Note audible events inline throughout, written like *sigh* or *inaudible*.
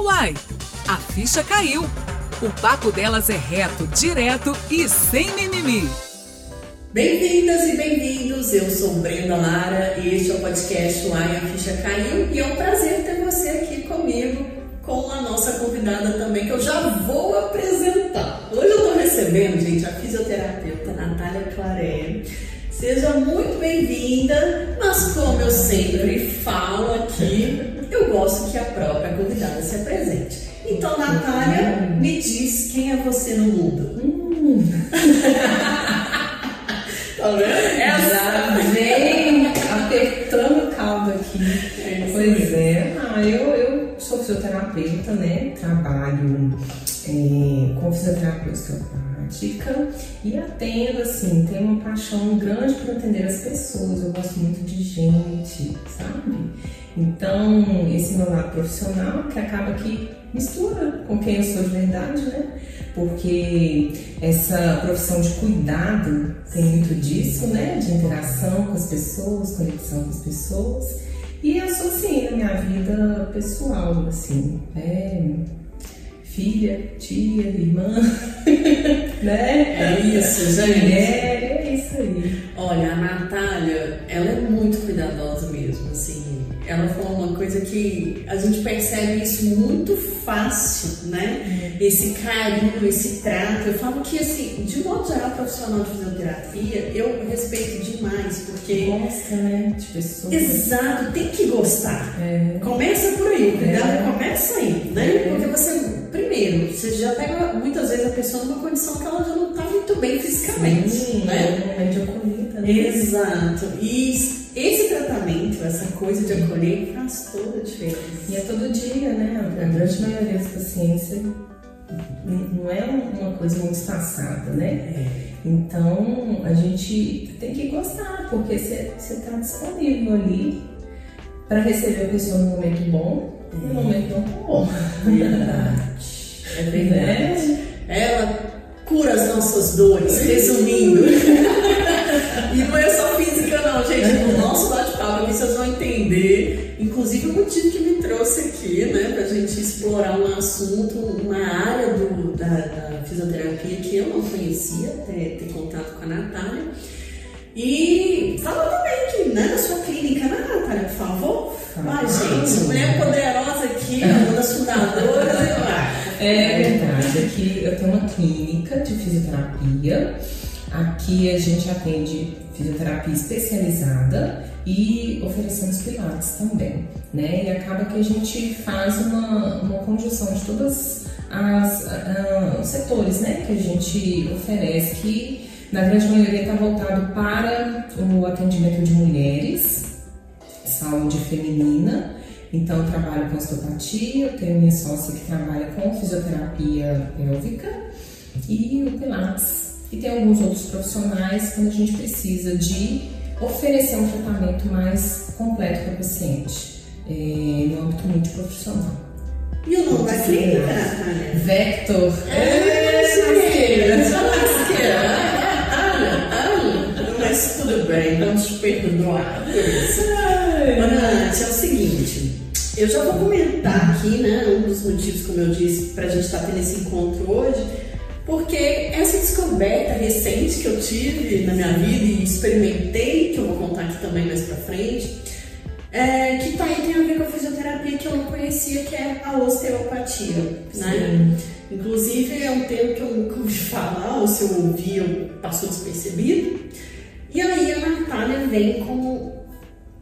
Uai, a ficha caiu. O papo delas é reto, direto e sem mimimi. Bem-vindas e bem-vindos, eu sou Brenda Lara e este é o podcast Uai, a ficha caiu e é um prazer ter você aqui comigo, com a nossa convidada também, que eu já vou apresentar. Hoje eu estou recebendo, gente, a fisioterapeuta Natália Claré. Seja muito bem-vinda, mas como eu sempre falo aqui, eu gosto que a própria convidada se apresente. Então, Natália, me diz quem é você no mundo. Hum. *laughs* tá vendo? Essa vem apertando o caldo aqui. É pois é. Ah, eu, eu sou fisioterapeuta, né? Trabalho é, com fisioterapia osteopática e atendo, assim, tenho uma paixão grande por atender as pessoas. Eu gosto muito de gente, sabe? Então, esse meu lado profissional que acaba que mistura com quem eu sou de verdade, né? Porque essa profissão de cuidado tem muito disso, né? De interação com as pessoas, conexão com as pessoas. E eu sou assim, na minha vida pessoal, assim, é filha, tia, irmã, *laughs* né? É isso, gente. Mulher, é isso aí. Olha, a Natália, ela é muito cuidadosa mesmo, assim ela falou uma coisa que a gente percebe isso muito fácil, né? Uhum. Esse carinho, esse trato. Eu falo que, assim, de modo geral, profissional de fisioterapia, eu respeito demais, porque. Gosta, né? De pessoas. Exato, tem que gostar. É. Começa por aí, cuidado, é. começa aí, né? É. Porque você, primeiro, você já pega muitas vezes a pessoa numa condição que ela já não está muito bem fisicamente, Sim, né? É, de acolhida, né? Exato. E esse tratamento, essa coisa de acolher, faz toda a diferença. E é todo dia, né? A grande maioria dos pacientes não é uma coisa muito espaçada, né? É. Então a gente tem que gostar, porque você está disponível ali para receber a pessoa no momento bom no momento bom. Verdade. É verdade. É. Ela cura as nossas dores, resumindo. *laughs* e não é só física, não, gente. No nosso bate-papo aqui vocês vão entender, inclusive, o motivo que me trouxe aqui, né, pra gente explorar um assunto, uma área do, da, da fisioterapia que eu não conhecia, até ter contato com a Natália. E fala também que, né, da sua clínica, né, Natália, por favor? Ai, gente, mulher poderosa aqui, uma das fundadoras, eu É verdade, aqui eu tenho uma clínica de fisioterapia Aqui a gente atende fisioterapia especializada e oferecemos pilates também, né? E acaba que a gente faz uma, uma conjunção de todos os setores, né? Que a gente oferece, que na grande maioria está voltado para o atendimento de mulheres, saúde feminina. Então, eu trabalho com osteopatia, eu tenho minha sócia que trabalha com fisioterapia pélvica e o Pilates e tem alguns outros profissionais quando a gente precisa de oferecer um tratamento mais completo para o paciente, é, no âmbito multiprofissional. E o nome da clínica? Vector. É, lasqueira, lasqueira. Tudo bem, vamos perdoar. Ana, é o seguinte, eu já vou comentar aqui, né, um dos motivos, como eu disse, para a gente estar tá tendo esse encontro hoje, porque essa descoberta recente que eu tive na minha vida e experimentei, que eu vou contar aqui também mais pra frente, é, que tá aí tem a ver com a fisioterapia que eu não conhecia, que é a osteopatia, né? Inclusive é um termo que eu nunca ouvi falar, ou se eu ouvi, eu passou despercebido. E aí a Natália vem com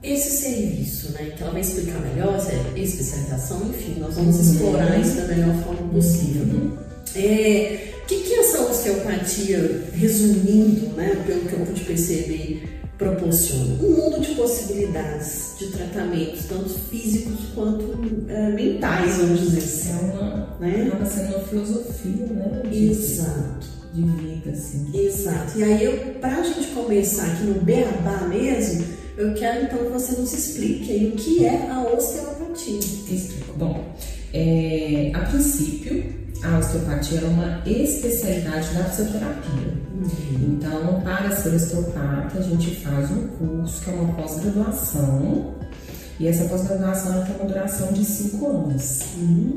esse serviço, né? Que ela vai explicar melhor, essa especialização, enfim, nós vamos uhum. explorar isso da melhor forma possível. Uhum. É, o que, que essa osteopatia, resumindo, né, pelo que eu pude perceber, proporciona? Um mundo de possibilidades de tratamentos, tanto físicos quanto é, mentais, vamos dizer assim. É uma, né? sendo uma filosofia, né? Exato. De vida, assim. Exato. E aí, para a gente começar aqui no beabá mesmo, eu quero então que você nos explique aí o que é a osteopatia. Explico. Bom, é, a princípio, a osteopatia é uma especialidade da fisioterapia. Uhum. Então, para ser osteopata, a gente faz um curso que é uma pós-graduação E essa pós-graduação tem uma duração de cinco anos. Hum,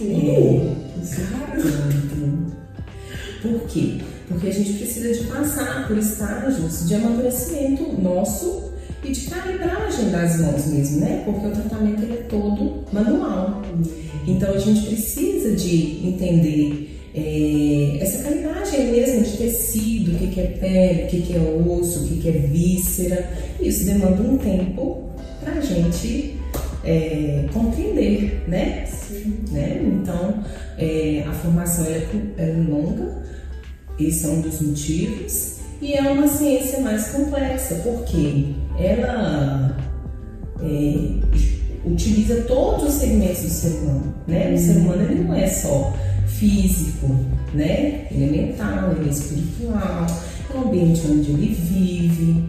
É, exato. Por quê? Porque a gente precisa de passar por estágios de amadurecimento nosso e de calibragem das mãos mesmo, né? Porque o tratamento ele é todo manual. Então a gente precisa de entender é, essa calibragem mesmo de tecido, o que, que é pele, o que, que é osso, o que, que é víscera. Isso demanda um tempo para a gente é, compreender, né? né? Então é, a formação é, é longa, esse é um dos motivos, e é uma ciência mais complexa, porque ela é, utiliza todos os segmentos do ser humano. Né? O ser humano ele não é só físico, né? ele é mental, ele é espiritual, é o ambiente onde ele vive.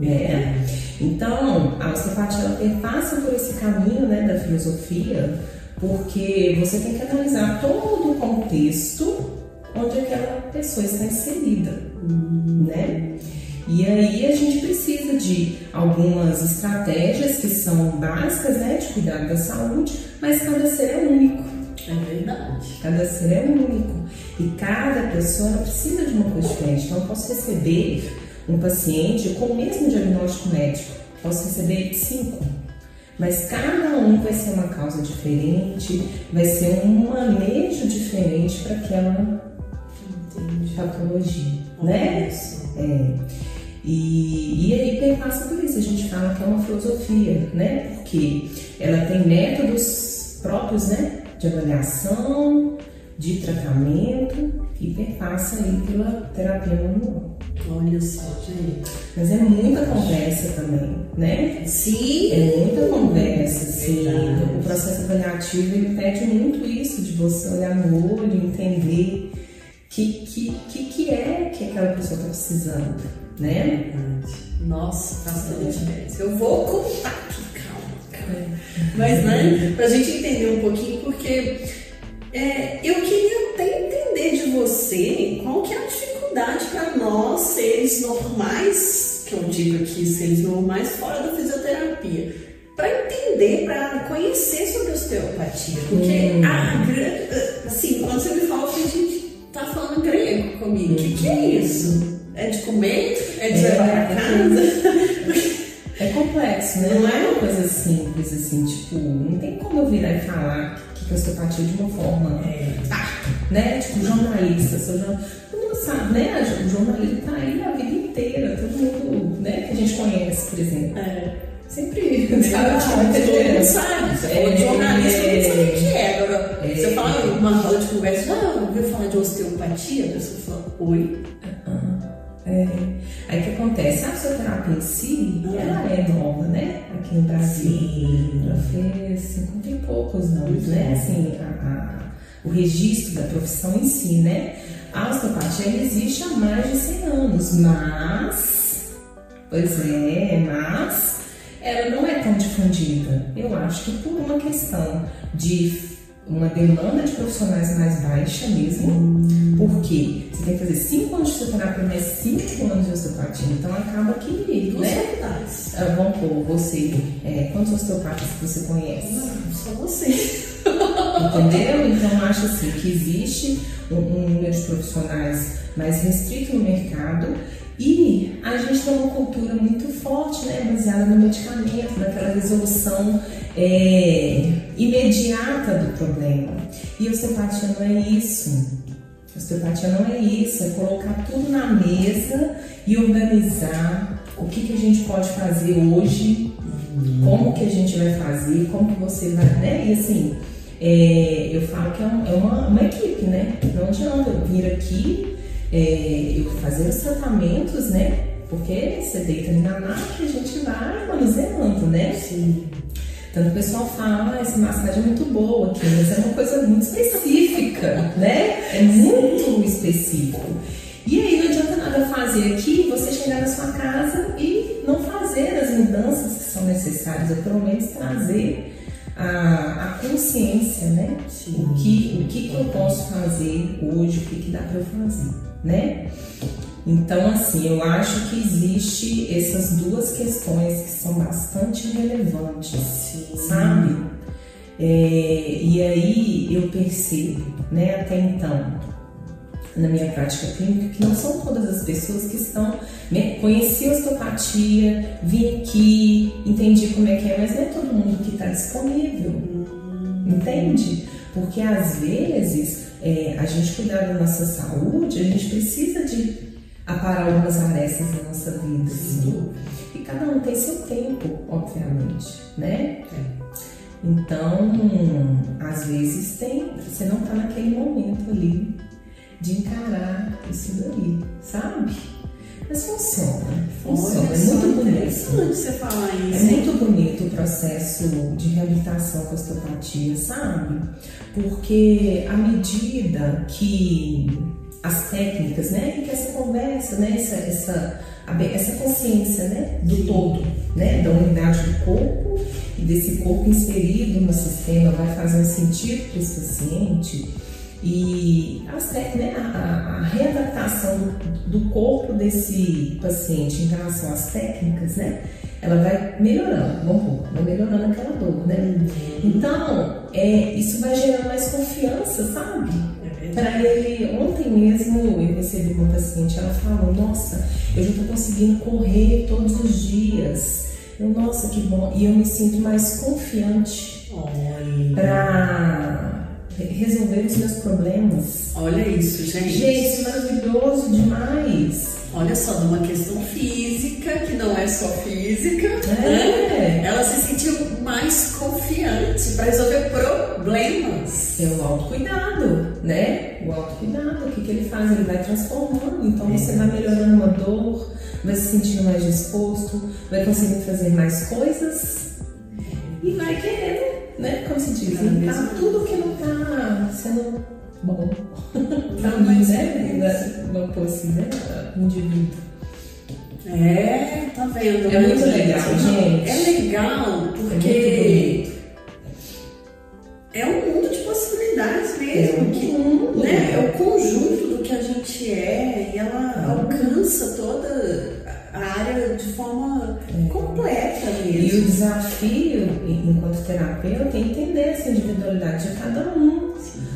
Né? Então, a osteopatia ela por esse caminho né, da filosofia, porque você tem que analisar todo o contexto onde aquela pessoa está inserida, né? E aí a gente precisa de algumas estratégias que são básicas, né, de cuidado da saúde, mas cada ser é único. É verdade. Cada ser é único e cada pessoa precisa de uma coisa diferente. Então eu posso receber um paciente com o mesmo diagnóstico médico, posso receber cinco, mas cada um vai ser uma causa diferente, vai ser um manejo diferente para aquela patologia, né? É. E, e aí perpassa por isso, a gente fala que é uma filosofia, né? Porque ela tem métodos próprios, né? De avaliação, de tratamento e perpassa aí pela terapia manual. Olha só, gente. Mas é muita conversa também, né? Sim. É muita conversa, sim. Verdade. O processo avaliativo ele pede muito isso, de você olhar no olho, entender que que, que, que é que aquela pessoa está precisando, né? Nossa, bastante diferença. Eu vou contar aqui, calma, calma. Mas, né, pra gente entender um pouquinho, porque é, eu queria até entender de você qual que é a dificuldade para nós, seres normais, que eu digo aqui, seres normais, fora da fisioterapia, para entender, para conhecer sobre osteopatia. Porque, Hum. a, gra- assim, quando você me fala a gente tá falando grego comigo, o que, que é isso? É de comer? É de É, levar para é casa? É complexo, né? Não é uma coisa simples, assim, tipo, não tem como eu virar e falar que, que osteopatia de uma forma É. tá, né? Tipo, jornalista, sou jornalista. Todo mundo sabe, né? O jornalista tá aí a vida inteira, todo mundo, né? Que a gente conhece, por exemplo. É. Sempre, *laughs* Sabe, sabe? tipo, todo mundo sabe. Falou de jornalista, todo mundo sabe o que é. É. você fala numa roda de conversa, ah, ouviu falar de osteopatia? A pessoa fala, oi. É. Aí o que acontece? A fisioterapia em si, Ah. ela é nova, né? Aqui no Brasil. Ela fez 50 e poucos anos, né? Assim, a- a- o registro da profissão em si, né? A osteopatia existe há mais de 100 anos, mas. Pois é, mas ela não é tão difundida. Eu acho que por uma questão de uma demanda de profissionais mais baixa mesmo. Porque você tem que fazer 5 anos de fisioterapia mais 5 anos de osteopatia. Então acaba que, né? Ah, Vamos pôr, você, é, quantos osteopatas você conhece? Não, só você. Entendeu? Então acho assim que existe um, um número de profissionais mais restrito no mercado e a gente tem uma cultura muito forte, né, baseada no medicamento, naquela resolução é, imediata do problema. E osteopatia não é isso. Osteopatia não é isso, é colocar tudo na mesa e organizar o que, que a gente pode fazer hoje, como que a gente vai fazer, como que você vai, né? E assim, é, eu falo que é, um- é uma, uma equipe, né? Não adianta eu vir aqui, é, eu fazer os tratamentos, né? Porque você deita ali na maca e a gente vai manuseando, né? Sim. Tanto o pessoal fala, ah, essa massagem é muito boa aqui, mas é uma coisa muito específica, né? É muito específico. E aí não adianta nada fazer aqui, você chegar na sua casa e não fazer as mudanças que são necessárias, ou pelo menos trazer a consciência, né? Sim. O que, o que, que eu posso fazer hoje, o que, que dá para eu fazer, né? Então, assim, eu acho que existe essas duas questões que são bastante relevantes, Sim. sabe? É, e aí eu percebo, né, até então, na minha prática clínica, que não são todas as pessoas que estão, né, conheci a osteopatia, vim aqui, entendi como é que é, mas não é todo mundo que está disponível, hum. Entende? Porque às vezes é, a gente cuidar da nossa saúde, a gente precisa de aparar algumas arestas na nossa vida. Sim. E cada um tem seu tempo, obviamente, né? É. Então, às vezes tem, você não está naquele momento ali de encarar isso daí, sabe? Mas funciona, funciona, Olha, é muito bonito. você falar isso. É muito bonito o processo de reabilitação com osteopatia, sabe? Porque à medida que as técnicas, né? E que essa conversa, né? Essa, essa, essa consciência, né? Do todo, né? Da unidade do corpo e desse corpo inserido no sistema vai fazendo sentido para esse paciente e as né? a, a, readaptação do, do corpo desse paciente em relação às técnicas, né? Ela vai melhorando, vamos vai melhorando aquela dor, né? Uhum. Então, é, isso vai gerando mais confiança, sabe? Para ele, ontem mesmo eu recebi uma paciente, ela falou, nossa, eu já estou conseguindo correr todos os dias. Eu, nossa, que bom. E eu me sinto mais confiante para resolver os meus problemas. Olha isso, gente. Gente, maravilhoso demais. Olha só, numa questão física, que não é só física, é. né? ela se sentiu mais confiante para resolver problemas. É o autocuidado, né? O autocuidado, o que, que ele faz? Ele vai transformando. Então é. você vai melhorando uma dor, vai se sentindo mais disposto, vai conseguindo fazer mais coisas e vai querendo, né? Como se diz, tá tudo que não tá sendo bom *laughs* para mim, né? Uma posse, né? Indivíduo. É, tá vendo? É muito legal, gente. É legal porque é, é um mundo de possibilidades mesmo. É, que, mundo, né? é o conjunto do que a gente é e ela é. alcança toda a área de forma é. completa mesmo. E o desafio, enquanto terapeuta, é entender essa individualidade de cada um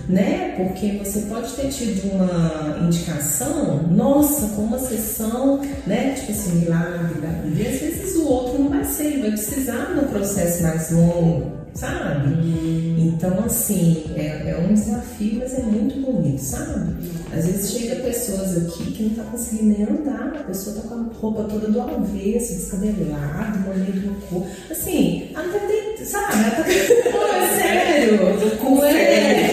né? Porque você pode ter tido uma indicação, nossa, com uma sessão, né? Tipo assim, milagre da vida. E às vezes o outro não vai ser, ele vai precisar de um processo mais longo, sabe? Hum. Então, assim, é, é, um desafio, mas é muito bonito, sabe? Às vezes chega pessoas aqui que não tá conseguindo nem andar, a pessoa tá com a roupa toda do avesso, descabelado, maneiro no corpo. Assim, ela tá dentro, sabe? Ela tá dentro, *laughs* pô, é sério. Com é.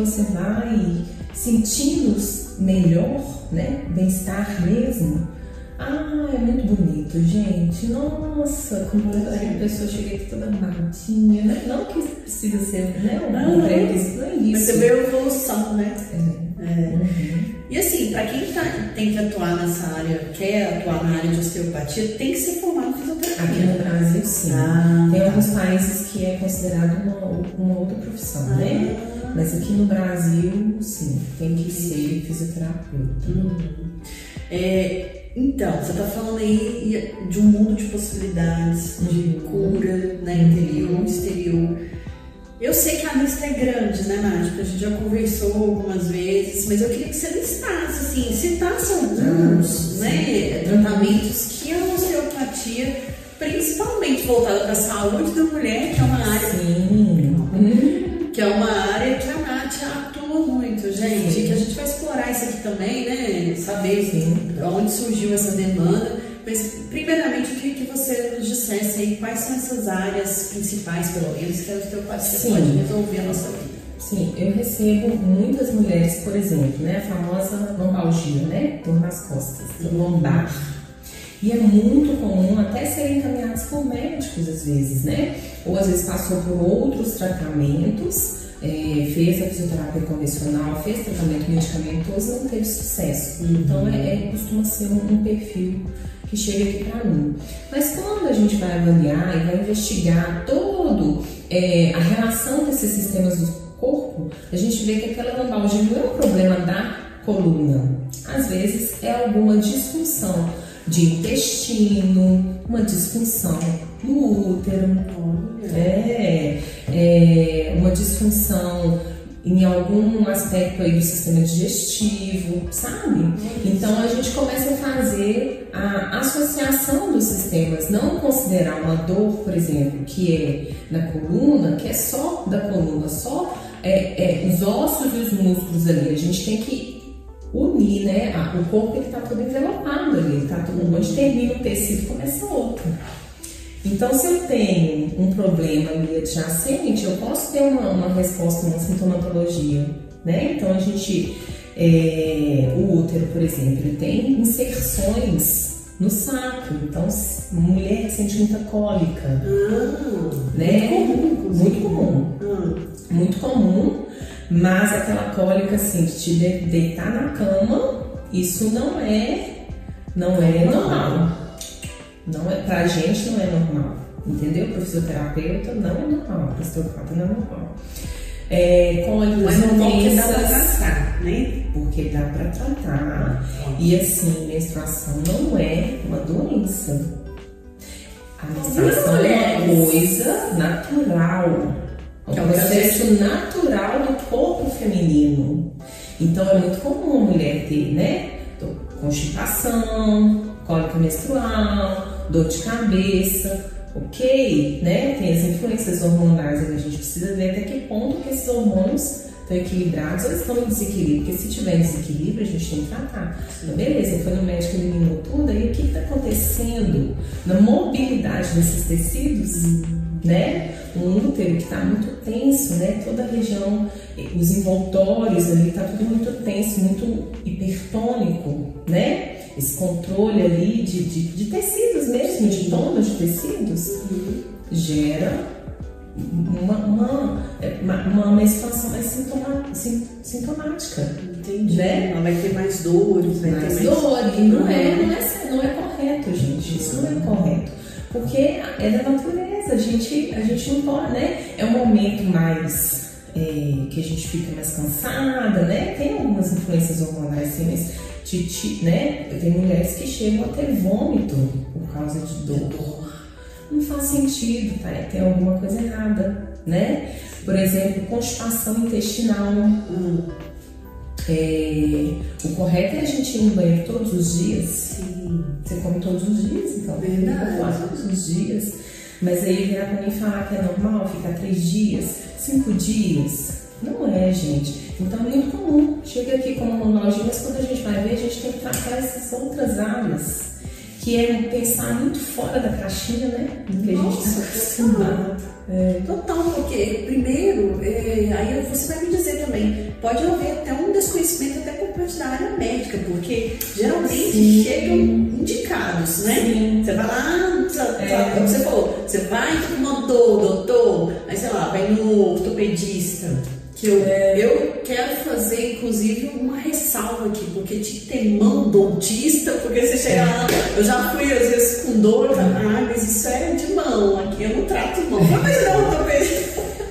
Você vai sentindo melhor, né? Bem-estar mesmo. Ah, é muito bonito, gente. Nossa, como a pessoa chega aqui toda amarradinha. Né? Não que precisa ser, né? Um não, não, é isso. Mas você vê a evolução, né? É. É. Uhum. E assim, para quem tá, tem que atuar nessa área, quer atuar na área de osteopatia, tem que ser formado em fisioterapia. Aqui no Brasil, sim. Ah, tem alguns países que é considerado uma, uma outra profissão, ah. né? Mas aqui no Brasil, sim, tem que ser fisioterapeuta. Uhum. É, então, você está falando aí de um mundo de possibilidades, uhum. de cura, né, interior, exterior. Eu sei que a lista é grande, né, Nádia? A gente já conversou algumas vezes, mas eu queria que você listasse, assim, citasse alguns ah, né, tratamentos que a osteopatia, principalmente voltada para a saúde da mulher, que é uma área. Sim. Isso aqui também, né? Saber Sim. onde surgiu essa demanda. Mas, primeiramente, eu queria que você nos dissesse aí quais são essas áreas principais, pelo menos, que a osteopatia pode resolver a nossa vida. Sim, eu recebo muitas mulheres, por exemplo, né, a famosa lombalgia, né, dor nas costas, lombar. E é muito comum até serem encaminhados por médicos às vezes, né? Ou às vezes passou por outros tratamentos, é, fez a fisioterapia convencional, fez tratamento medicamentoso e não teve sucesso. Uhum. Então é, é, costuma ser um, um perfil que chega aqui para mim. Mas quando a gente vai avaliar e vai investigar todo é, a relação desses sistemas do corpo, a gente vê que aquela lombalgia não é um problema da coluna. Às vezes é alguma disfunção de intestino, uma disfunção do útero, é, é, uma disfunção em algum aspecto aí do sistema digestivo, sabe? Então a gente começa a fazer a associação dos sistemas, não considerar uma dor, por exemplo, que é na coluna, que é só da coluna, só é, é, os ossos e os músculos ali. A gente tem que unir, né? O corpo ele está todo envelopado ali, tá todo onde termina o tecido começa outro. Então, se eu tenho um problema ali adjacente, eu posso ter uma, uma resposta, uma sintomatologia, né? Então, a gente, é, o útero, por exemplo, ele tem inserções no saco. Então, mulher sente muita cólica, ah, né? Muito comum. Muito comum. Ah. Muito comum, mas aquela cólica, assim, de te deitar na cama, isso não é, não é normal. Não é, pra gente não é normal, entendeu? Para o fisioterapeuta não é normal, para o fisioterapeuta não é normal. É, com as Mas não porque dá pra tratar, né? Porque dá pra tratar. E assim, menstruação não é uma doença. A menstruação é uma coisa natural. É um processo natural do corpo feminino. Então é muito comum a mulher ter, né? Constipação, cólica menstrual, dor de cabeça, ok, né? Tem as influências hormonais a gente precisa ver até que ponto que esses hormônios estão equilibrados ou estão em desequilíbrio, porque se tiver em desequilíbrio a gente tem que tratar. Então, beleza, foi no médico, eliminou tudo, aí o que está acontecendo na mobilidade desses tecidos, né? Um útero que está muito tenso, né? Toda a região, os envoltórios ali, está tudo muito tenso, muito hipertônico, né? Esse controle ali de, de, de tecidos mesmo, de tonos de tecidos, uhum. gera uma, uma, uma, uma menstruação mais sintoma, sintomática. Entendi. Né? Ela vai ter mais dores, vai mais ter mais dor. E não é, não, é, não é correto, gente. Isso não é correto. Porque é da natureza. A gente, a gente não pode, né? É um momento mais. É, que a gente fica mais cansada, né? Tem algumas influências hormonais, sim, mas Titi, né? Tem mulheres que chegam a ter vômito por causa de dor. Não faz sentido, tá? Tem alguma coisa errada, né? Por exemplo, constipação intestinal. Hum. É, o correto é a gente ir no banheiro todos os dias. Sim. Você come todos os dias, então. Verdade. Todos os dias. Mas aí virar pra mim falar que é normal ficar três dias, cinco dias. Não é, gente. Então é muito comum. Chega aqui como monólogo, mas quando a gente vai ver, a gente tem que tratar essas outras áreas. Que é pensar muito fora da caixinha, né? Que Nossa, a gente está acostumado. É. Total, porque primeiro, é, aí você vai me dizer também, pode haver até um desconhecimento até por parte da área médica, porque geralmente Sim. chegam indicados, né? Sim. Você vai lá, é. como você falou, você vai no dor, doutor, aí sei lá, vai no ortopedista que eu, é. eu quero fazer, inclusive, uma ressalva aqui, porque te ter mão dentista, porque você chega lá, eu já fui às vezes com dor, ah, mas isso é de mão, aqui eu não trato mão. Mas não, também.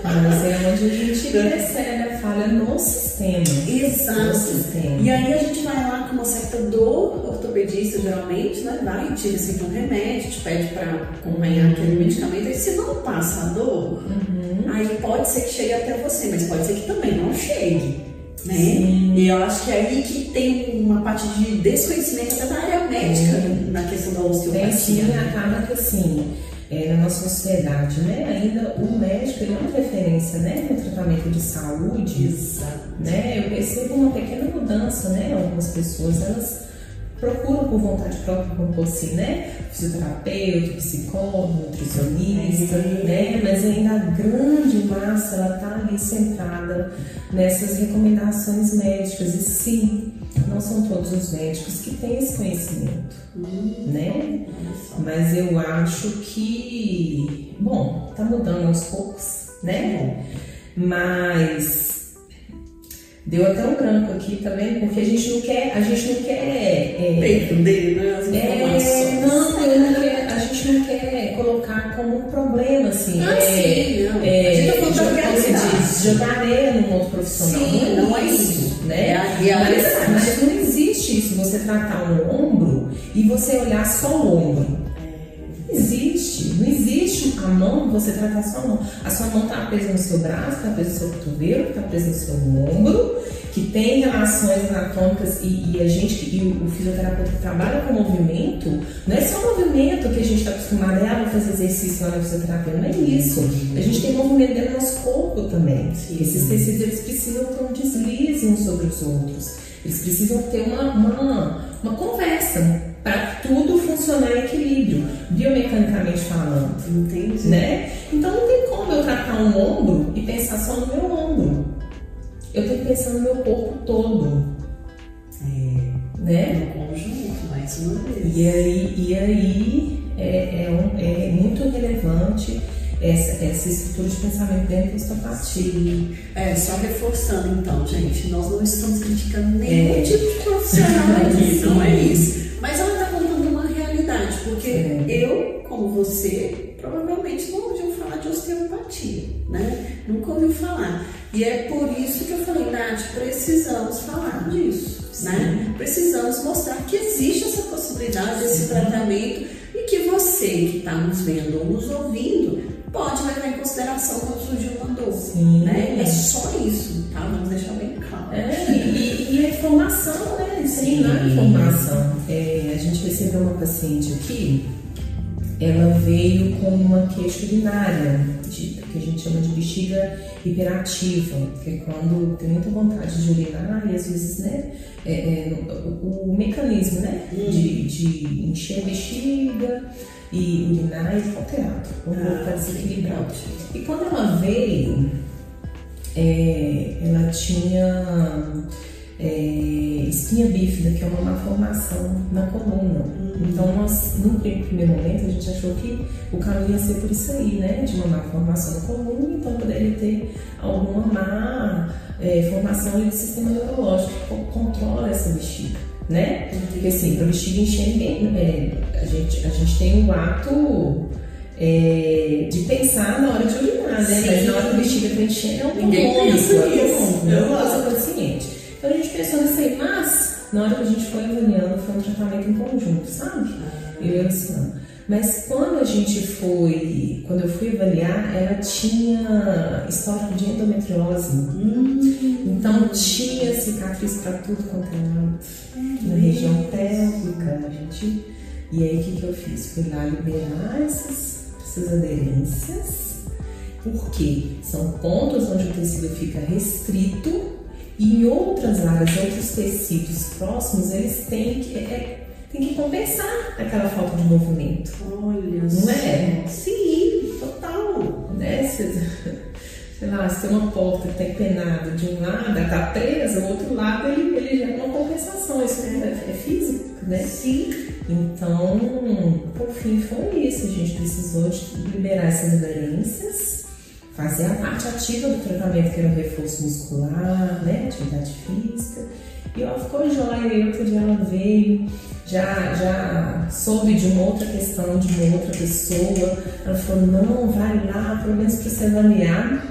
Mas é onde a gente *laughs* percebe a falha no sistema. Exato. No sistema. E aí a gente vai lá com uma certa dor, ortopedista geralmente, né? Vai, tira assim um remédio, te pede para acompanhar aquele medicamento, e se não passa a dor, uhum. aí pode ser que chegue até você, mas pode ser que também não chegue. Né? E eu acho que é aí que tem uma parte de desconhecimento até da área médica na questão da osteopatia. Tem sim, acaba que assim é, na nossa sociedade, né? Ainda o médico ele é uma referência, né, no tratamento de saúde, Exato. né? Eu percebo uma pequena mudança, né? Algumas pessoas elas procuram por vontade própria, como fosse, né? Fisioterapeuta, psicólogo, nutricionista, é. né? Mas ainda a grande massa ela tá ali centrada nessas recomendações médicas e sim, não são todos os médicos que têm esse conhecimento, hum, né? Mas eu acho que, bom, tá mudando aos poucos, né? Mas deu até um branco aqui também, porque a gente não quer, a gente não quer. É, né? As é, não, eu não quer, a gente não quer colocar como um problema, assim. Ah, é, sim, não. É, a gente tá realidade. Jogar areia num outro profissional. Sim, não, não é isso. Né? É a realidade. Existe isso, você tratar um ombro e você olhar só o ombro. Não existe, não existe a mão, você tratar sua mão. A sua mão está presa no seu braço, está presa no seu cotovelo, está presa no seu ombro, que tem relações anatômicas e, e a gente, e o, fisioterapeuta que trabalha com movimento, não é só movimento que a gente está acostumado a ah, fazer exercício na fisioterapia, não é isso. A gente tem movimento dentro do nosso corpo também. Esses tecidos eles precisam ter um deslize uns sobre os outros. Eles precisam ter uma, uma, uma conversa para tudo funcionar em equilíbrio, biomecanicamente falando. Entendi. Né? Então não tem como eu tratar um ombro e pensar só no meu ombro. Eu tenho que pensar no meu corpo todo. É, né? No conjunto, mais uma vez. E aí, e aí é, é, um, é muito relevante essa, essa estrutura de pensamento dentro da osteopatia. É, só reforçando então, gente, nós não estamos criticando nenhum é. tipo de profissional *laughs* aqui, não é isso. Mas ela está contando uma realidade, porque é. eu, como você, provavelmente não ouviu falar de osteopatia, né? Nunca ouviu falar. E é por isso que eu falei, Nath, precisamos falar disso, Sim. né? Precisamos mostrar que existe essa possibilidade desse tratamento e que você que está nos vendo ou nos ouvindo pode levar em consideração quando surgir uma dor. Sim. Né? É só isso, tá? Vamos deixar bem claro. É, e, e a informação, né? Sim, na informação. É, a gente recebeu uma paciente aqui, ela veio com uma queixa urinária, de, que a gente chama de bexiga hiperativa, que é quando tem muita vontade de urinar e às vezes, né, é, é, o, o, mecanismo, né, hum. de, de encher a bexiga e urinar é alterado, o corpo está desequilibrado. E quando ela veio, é, ela tinha é, espinha bífida, que é uma malformação na coluna. Uhum. Então, nós, no primeiro momento, a gente achou que o caminho ia ser por isso aí, né? De uma malformação na coluna, então poderia ter alguma má é, formação do sistema neurológico que controla essa bexiga né? Porque assim, para o bexiga encher. É, a, gente, a gente tem o ato é, de pensar na hora de urinar, né? Sim. Mas na hora que o bexiga está enchendo, é um Ninguém pensa nisso. É coisa consciente. Então a gente pensou nisso aí, mas na hora que a gente foi avaliando, foi um tratamento em conjunto, sabe? Eu e a Luciana. Mas quando a gente foi, quando eu fui avaliar, ela tinha histórico de endometriose. Hum. Então tinha cicatriz para tudo quanto é lado, na região pélvica, a gente. E aí o que, que eu fiz? Fui lá liberar essas, essas aderências, porque são pontos onde o tecido fica restrito e em outras áreas, outros tecidos próximos, eles têm que. É, tem que compensar aquela falta de movimento. Olha, não é? Sim, total. Né? Se, *laughs* sei lá, se tem uma porta que está empenada de um lado, ela está presa, o outro lado ele, ele já é uma compensação. Isso é, é físico, né? Sim. Então, por fim, foi isso. A gente precisou de liberar essas aderências, fazer a parte ativa do tratamento, que era o reforço muscular, né? Atividade física. E ela ficou e outro dia ela veio já, já soube de uma outra questão de uma outra pessoa. Ela falou, não, vai lá, pelo menos para você avaliar,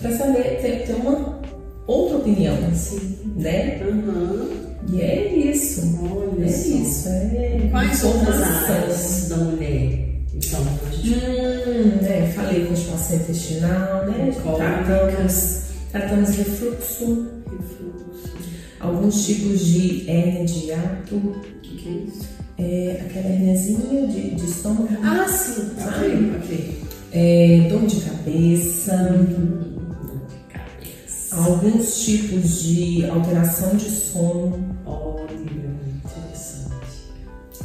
para saber, ter, ter uma outra opinião, assim, né? Uhum. E é isso. Olha é só. isso. É Quais outras áreas da mulher? Gente... hum, é, falei constipação intestinal, né? Tratamos, tratamos refluxo. Refluxo. Alguns tipos de hernia de hiato que é isso? É aquela herniazinha de, de estômago. Ah, sim. Sabe? Ok, É, dor de cabeça. Hum, dor de cabeça. Alguns tipos de alteração de sono. Olha.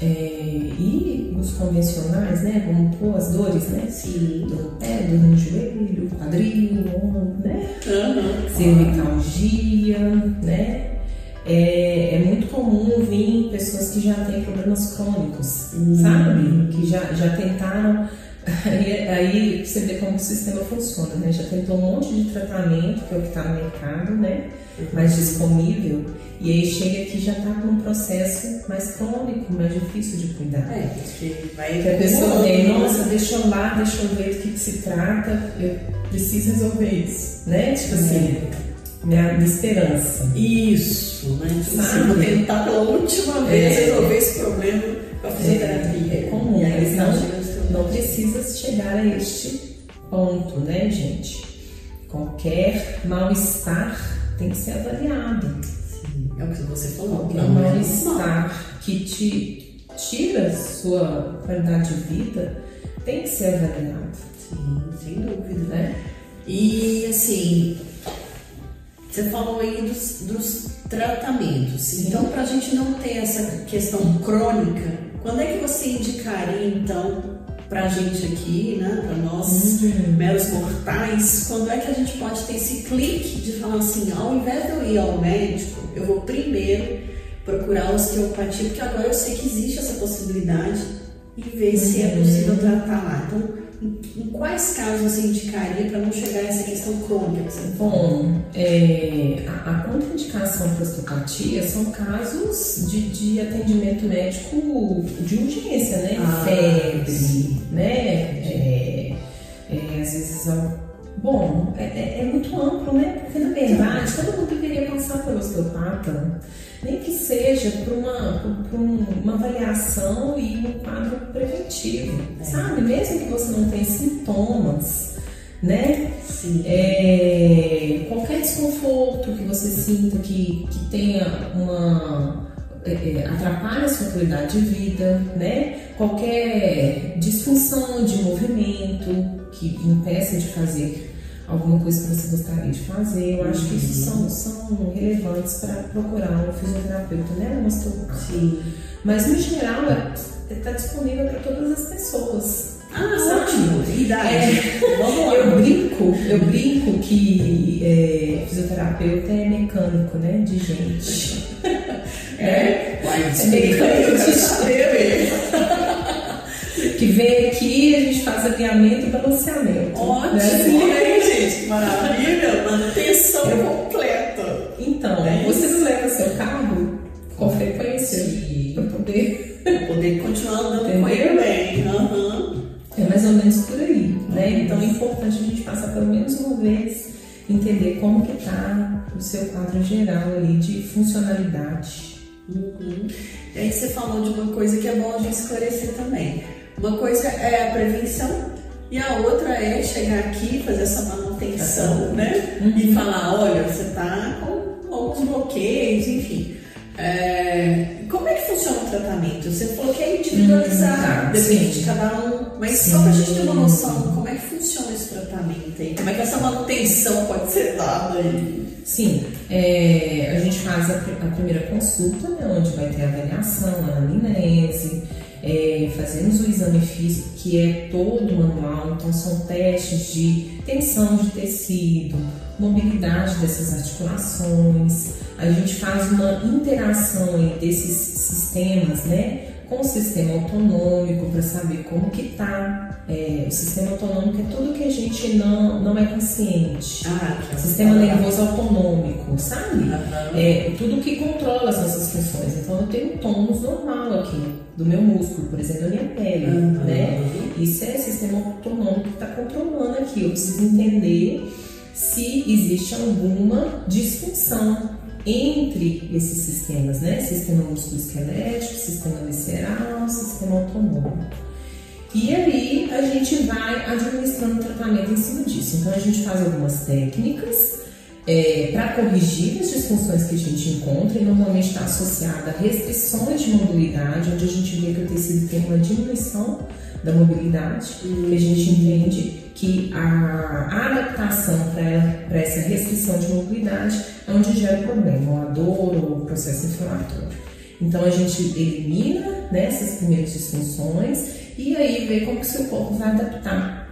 É, e os convencionais, né? Como pô, as dores, né? Sim. Dor no pé, dor no joelho, quadril, ombro, né? Uhum. Cervicalgia, né? é, é, muito comum vir pessoas que já têm problemas crônicos, uhum. sabe? Que já, já tentaram Aí, aí você vê como o sistema funciona, né? Já tentou um monte de tratamento, que é o que está no mercado, né? Uhum. Mais disponível. E aí chega aqui já está com um processo mais crônico, mais difícil de cuidar. É, que vai. Que a pessoa vem, nossa, deixa eu lá, deixa eu ver do que, que se trata, eu preciso resolver isso, né? Tipo assim. É minha, minha esperança. Isso, né? Assim, vou tentar pela última vez é. resolver esse problema com a fisioterapia. É, é comum, mas não, não precisa chegar a este ponto, né, gente? Qualquer mal-estar tem que ser avaliado. Sim, é o que você falou. Qualquer mal-estar que te tira sua qualidade de vida tem que ser avaliado. Sim, sem dúvida. Né? E assim, você falou aí dos, dos tratamentos. Sim. Então, para a gente não ter essa questão crônica, quando é que você indicaria, então, para a gente aqui, né, para nós, uhum. meros mortais, quando é que a gente pode ter esse clique de falar assim, ao invés de eu ir ao médico, eu vou primeiro procurar a osteopatia, porque agora eu sei que existe essa possibilidade e ver uhum. se é uhum. possível tratar lá. Então, em quais casos você indicaria para não chegar a essa questão crônica? Bom, é, a, a contraindicação para osteopatia são casos de, de, atendimento médico de urgência, né? Ah, Febre, sim. né? É, é, às vezes Bom, é, é, é, muito amplo, né? Porque na verdade todo mundo deveria passar pelo osteopata, nem que seja por uma, por uma avaliação e um quadro preventivo, é. sabe? Mesmo que você não tenha sintomas, né? É, qualquer desconforto que você sinta que, que tenha uma é, é, atrapalha a sua qualidade de vida, né? Qualquer disfunção de movimento que impeça de fazer alguma coisa que você gostaria de fazer. Eu acho que isso são, são relevantes para procurar um fisioterapeuta, né? Osteopata. Sim. Mas no geral está é, disponível para todas as pessoas. Ah, ótimo! Idade. É. Eu brinco, eu brinco que é, fisioterapeuta é mecânico, né? De gente. É, *laughs* é, é mecânico de *laughs* gente que vem aqui, a gente faz alinhamento e balanceamento. Ótimo, né? gente? Maravilha! Manutenção Eu... completa. Então, é você não leva seu carro com frequência para poder... poder continuar andando com ele bem. Uhum. É mais ou menos por aí, né? Uhum. Então é importante a gente passar pelo menos uma vez entender como que está o seu quadro geral ali de funcionalidade. Uhum. E aí você falou de uma coisa que é bom a gente esclarecer também. Uma coisa é a prevenção e a outra é chegar aqui, fazer essa manutenção, né? Uhum. E falar, olha, você está com alguns bloqueios, enfim. É, como é que funciona o tratamento? Você falou que é individualizado, hum, depende de cada um, mas sim. só para a gente ter uma noção como é que funciona esse tratamento aí, como é que essa manutenção pode ser dada aí? Sim, é, a gente faz a, a, primeira consulta, né, onde vai ter a avaliação, a anamnese, é, fazemos o exame físico, que é todo manual, então são testes de tensão de tecido, mobilidade dessas articulações, a gente faz uma interação desses sistemas, né, com o sistema autonômico para saber como que está. É, o sistema autonômico é tudo que a gente não, não é consciente. Ah, é sistema nervoso autonômico, sabe? Uhum. É tudo que controla as nossas funções. Então eu tenho um tônus normal aqui do meu músculo, por exemplo, da minha pele, uhum. né? Isso é sistema autonômico que está controlando aqui. Eu preciso entender se existe alguma disfunção entre esses sistemas, né? Sistema musculoesquelético, sistema visceral, sistema autonômico. E aí a gente vai administrando o tratamento em cima disso. Então a gente faz algumas técnicas é, para corrigir as disfunções que a gente encontra e normalmente está associada a restrições de mobilidade, onde a gente vê que o tecido tem uma diminuição da mobilidade, uhum. que a gente entende que a adaptação para essa restrição de mobilidade é onde gera o problema, a dor ou o processo inflamatório. Então a gente elimina né, essas primeiras disfunções e aí vê como que o seu corpo vai adaptar.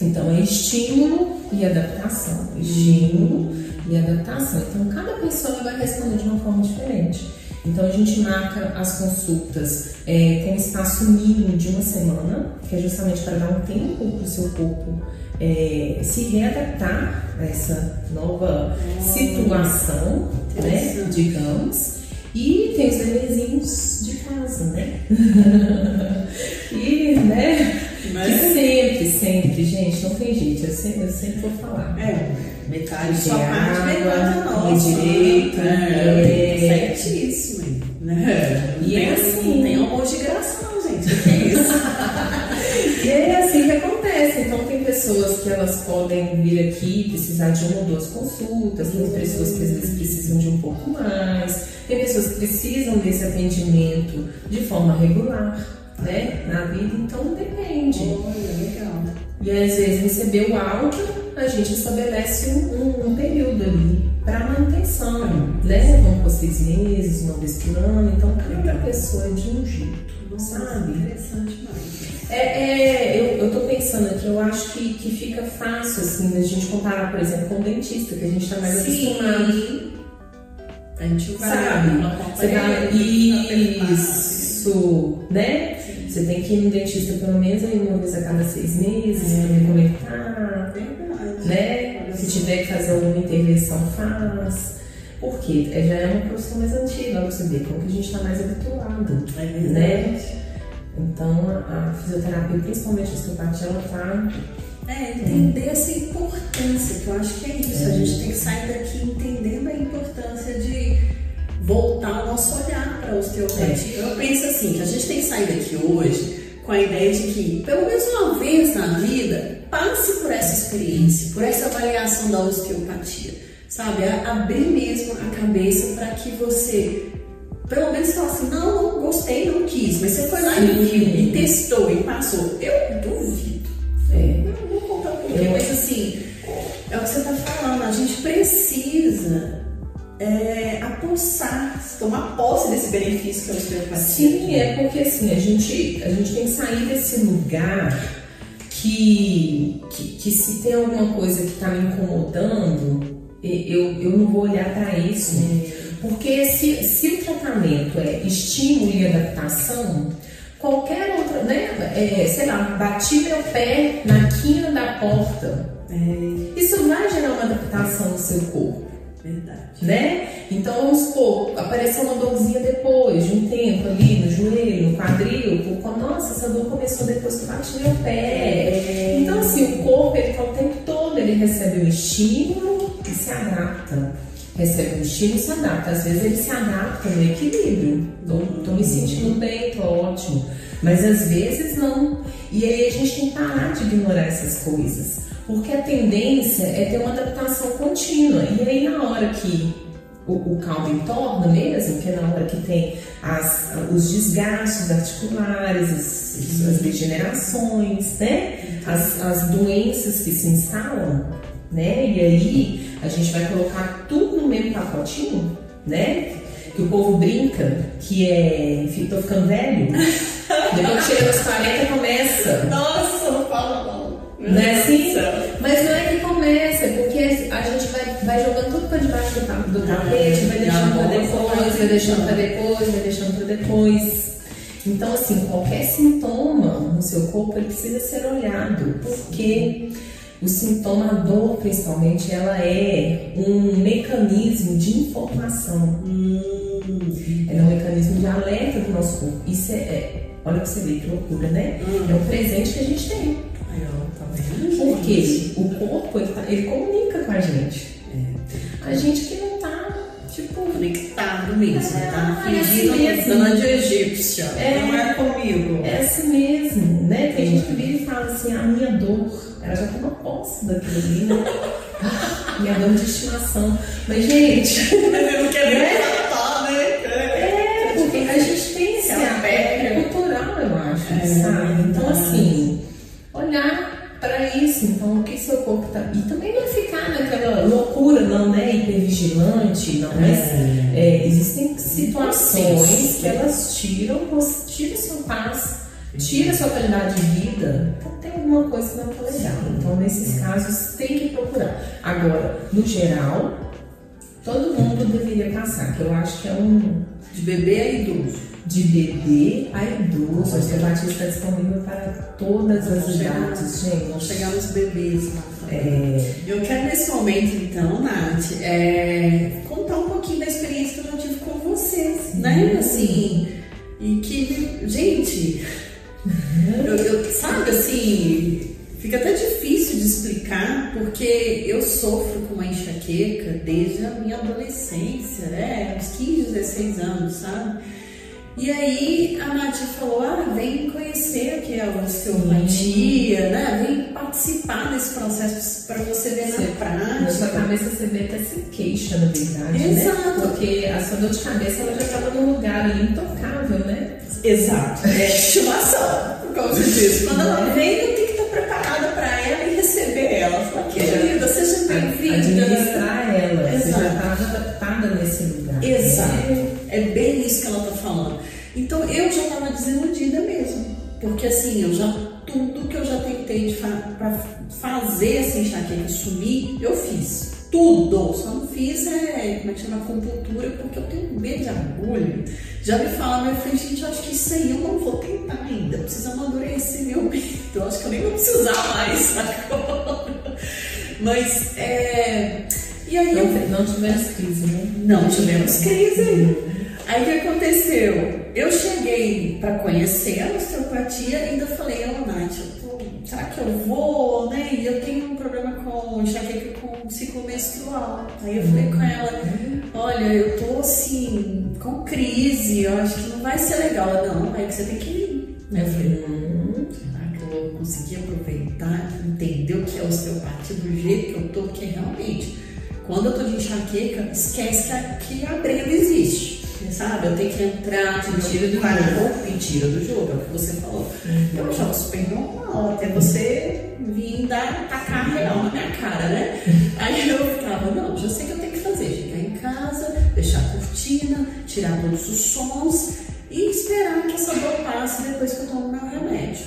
Então é estímulo e adaptação, estímulo e adaptação. Então cada pessoa vai responder de uma forma diferente. Então a gente marca as consultas é, com espaço mínimo de uma semana, que é justamente para dar um tempo para o seu corpo é, se readaptar a essa nova situação, né, digamos. E tem os bebezinhos de casa, né? *laughs* e, né? Mas... Que sempre, sempre, gente, não tem jeito, eu sempre, eu sempre vou falar. É, metade de sua parte, metade nossa. Direito, é, é, certíssimo. Né? *laughs* E é assim. Tem amor de graça, não, gente. Que *laughs* é isso? *laughs* e é assim que acontece. Então, tem pessoas que elas podem vir aqui precisar de uma ou duas consultas, tem pessoas que às vezes precisam de um pouco mais, tem pessoas que precisam desse atendimento de forma regular né, na vida, então depende. Olha, legal. E às vezes recebeu alta, a gente estabelece um, um, período ali para manutenção, né? Vamos por seis meses, uma vez por ano, então cada pessoa é de um jeito, Nossa, sabe? Interessante mais. É, é, eu, eu tô pensando aqui, eu acho que, que fica fácil, assim, a gente comparar, por exemplo, com o dentista, que a gente tá mais Sim. acostumado. A gente vai Sabe? Você vai, isso, né? Você tem que ir no dentista pelo menos aí uma vez a cada seis meses, É. pra ver como ele tá, Verdade. né? Se tiver que fazer alguma intervenção, faz. Por quê? É, Já é uma profissão mais antiga, você ver como que a gente está mais habituado. É verdade. Né? Então, a, a fisioterapia, principalmente a osteopatia, ela tá É, entender essa importância, que eu acho que é isso. A gente tem que sair daqui entendendo a importância de voltar o nosso olhar para a osteopatia. Eu penso assim, que a gente tem que sair daqui hoje com a ideia de que, pelo menos uma vez na vida, passe por essa experiência, por essa avaliação da osteopatia. Sabe? Abrir mesmo a cabeça para que você pelo menos fala assim, não, não gostei, não quis, mas você foi lá e e testou e passou. Eu duvido. É. Eu não vou contar por quê, Eu- mas assim, é o que você está falando, a gente precisa é, apossar, tomar posse desse benefício que é a osteopatia. Sim, é porque assim, a gente, a gente tem que sair desse lugar que, que, que se tem alguma coisa que está me incomodando, eu, eu não vou olhar para isso. Porque se, se o tratamento é estímulo e adaptação, qualquer outra, né? É, sei lá, bati meu pé na quina da porta. É Isso vai gerar uma adaptação no seu corpo verdade. né? Então vamos supor, apareceu uma dorzinha depois de um tempo ali no joelho, no quadril, por nossa, essa dor começou depois que eu bati meu pé. Então assim, o corpo ele tá o tempo todo, ele recebe um estímulo e se adapta. Recebe um estímulo e se adapta. Às vezes ele se adapta no equilíbrio. Tô, tô me sentindo bem, tô ótimo. Mas às vezes não. E aí a gente tem que parar de ignorar essas coisas. Porque a tendência é ter uma adaptação contínua. E aí na hora que o, o caldo entorna mesmo, que é na hora que tem as, os desgastes articulares, as, as degenerações, né? As, as doenças que se instalam, né? E aí a gente vai colocar tudo no mesmo pacotinho, né? Que o povo brinca que é. Tô ficando velho. *laughs* Depois que chega nos 40 começa. Nossa, não. É assim? Céu. Mas não é que começa, é porque a gente vai, vai jogando tudo pra debaixo do, do tapete, vai deixando pra depois, vai deixando pra depois, vai deixando pra depois. Então, assim, qualquer sintoma no seu corpo ele precisa ser olhado, porque o sintoma, a dor principalmente, ela é um mecanismo de informação. Ela é um mecanismo de alerta do nosso corpo. Isso é, é olha pra você ver que loucura, né? É um presente que a gente tem. Vendo? Porque o corpo, ele, tá- ele comunica com a gente. É. A gente que não tá, tipo, Conectado mesmo, tá É, fingindo assim mesmo. dona de egípcia. É. Não é comigo. é assim mesmo, né? Tem gente que vira e fala assim, a minha dor, ela já toma posse daquilo ali, né? Ah, *laughs* minha dor de estimação. Mas, gente, Mas eu não quero *laughs* nem Né? tratar, né? é porque a gente tem esse É uma é cultural, eu acho, É, sabe? Então, verdade. assim, olhar para isso, então, o que seu corpo tá. E também não é ficar naquela loucura, não, né? Hipervigilante, não, mas é, existem situações que elas tiram, você tira sua paz, tira sua qualidade de vida, então tem alguma coisa que não tá legal. Então, nesses casos, tem que procurar. Agora, no geral, todo mundo deveria passar, que eu acho que é um. De bebê a idoso. De bebê a idoso. O osteopatia está disponível para todas as idades, gente. Vamos chegar nos bebês. É, Eu quero nesse momento, então, Nath, é, contar um pouquinho da experiência que eu já tive com vocês, né? Assim, e que, gente, eu, eu- sabe assim, fica até difícil de explicar, porque eu sofro com uma enxaqueca desde a minha adolescência, né? Uns 15, 16 anos, sabe? E aí a Nath falou, ah, vem conhecer aqui a osteopatia, né? Vem participar desse processo para você ver Você- na na sua prática. cabeça você vê até se queixa, na verdade, Exato. né? Porque a sua dor de cabeça ela já estava num lugar ali intocável, né? Exato. É estimação, como se diz. Quando ela vem, eu tenho que estar preparada para ela e receber ela. Falar, querida, seja bem-vinda. Administrar ela, você já Exato. estava adaptada nesse lugar. Exato. né? É bem isso que ela tá falando. Então eu já tava desiludida mesmo. Porque assim, eu já tudo que eu já tentei fa pra fazer essa enxaqueca sumir, eu fiz. Tudo. Só não fiz é, como é que chama, acupuntura, porque eu tenho medo de agulha. Já me falaram, eu falei, gente, eu acho que isso aí eu não vou tentar ainda. Precisa amadurecer meu medo. Eu acho que eu nem vou precisar mais *laughs* agora. Mas é. E aí eu Não, não tivemos crise, né? não tivemos crise ainda. Aí o que aconteceu? Eu cheguei para conhecer a osteopatia e ainda falei, ô Nath, tô- será que eu vou, né? E eu tenho um problema com enxaqueca com ciclo menstrual. Aí eu falei com ela, olha, eu tô assim, com crise, eu acho que não vai ser legal. Ela, não, é que você tem que ir. Aí eu falei, hum, será que eu vou conseguir aproveitar, entender o que é osteopatia do jeito que eu tô? Porque realmente, quando eu tô de enxaqueca, esquece que a, que a Brenda existe. Sabe? Eu tenho que entrar, Te tira do jogo. Me tira do jogo, é o que você falou. Eu achava super normal, até você vir dar tacar real na minha cara, né? Aí eu ficava, não, já sei o que eu tenho que fazer. Chegar em casa, deixar a cortina, tirar todos os sons e esperar que essa dor passe depois que eu tomo meu remédio.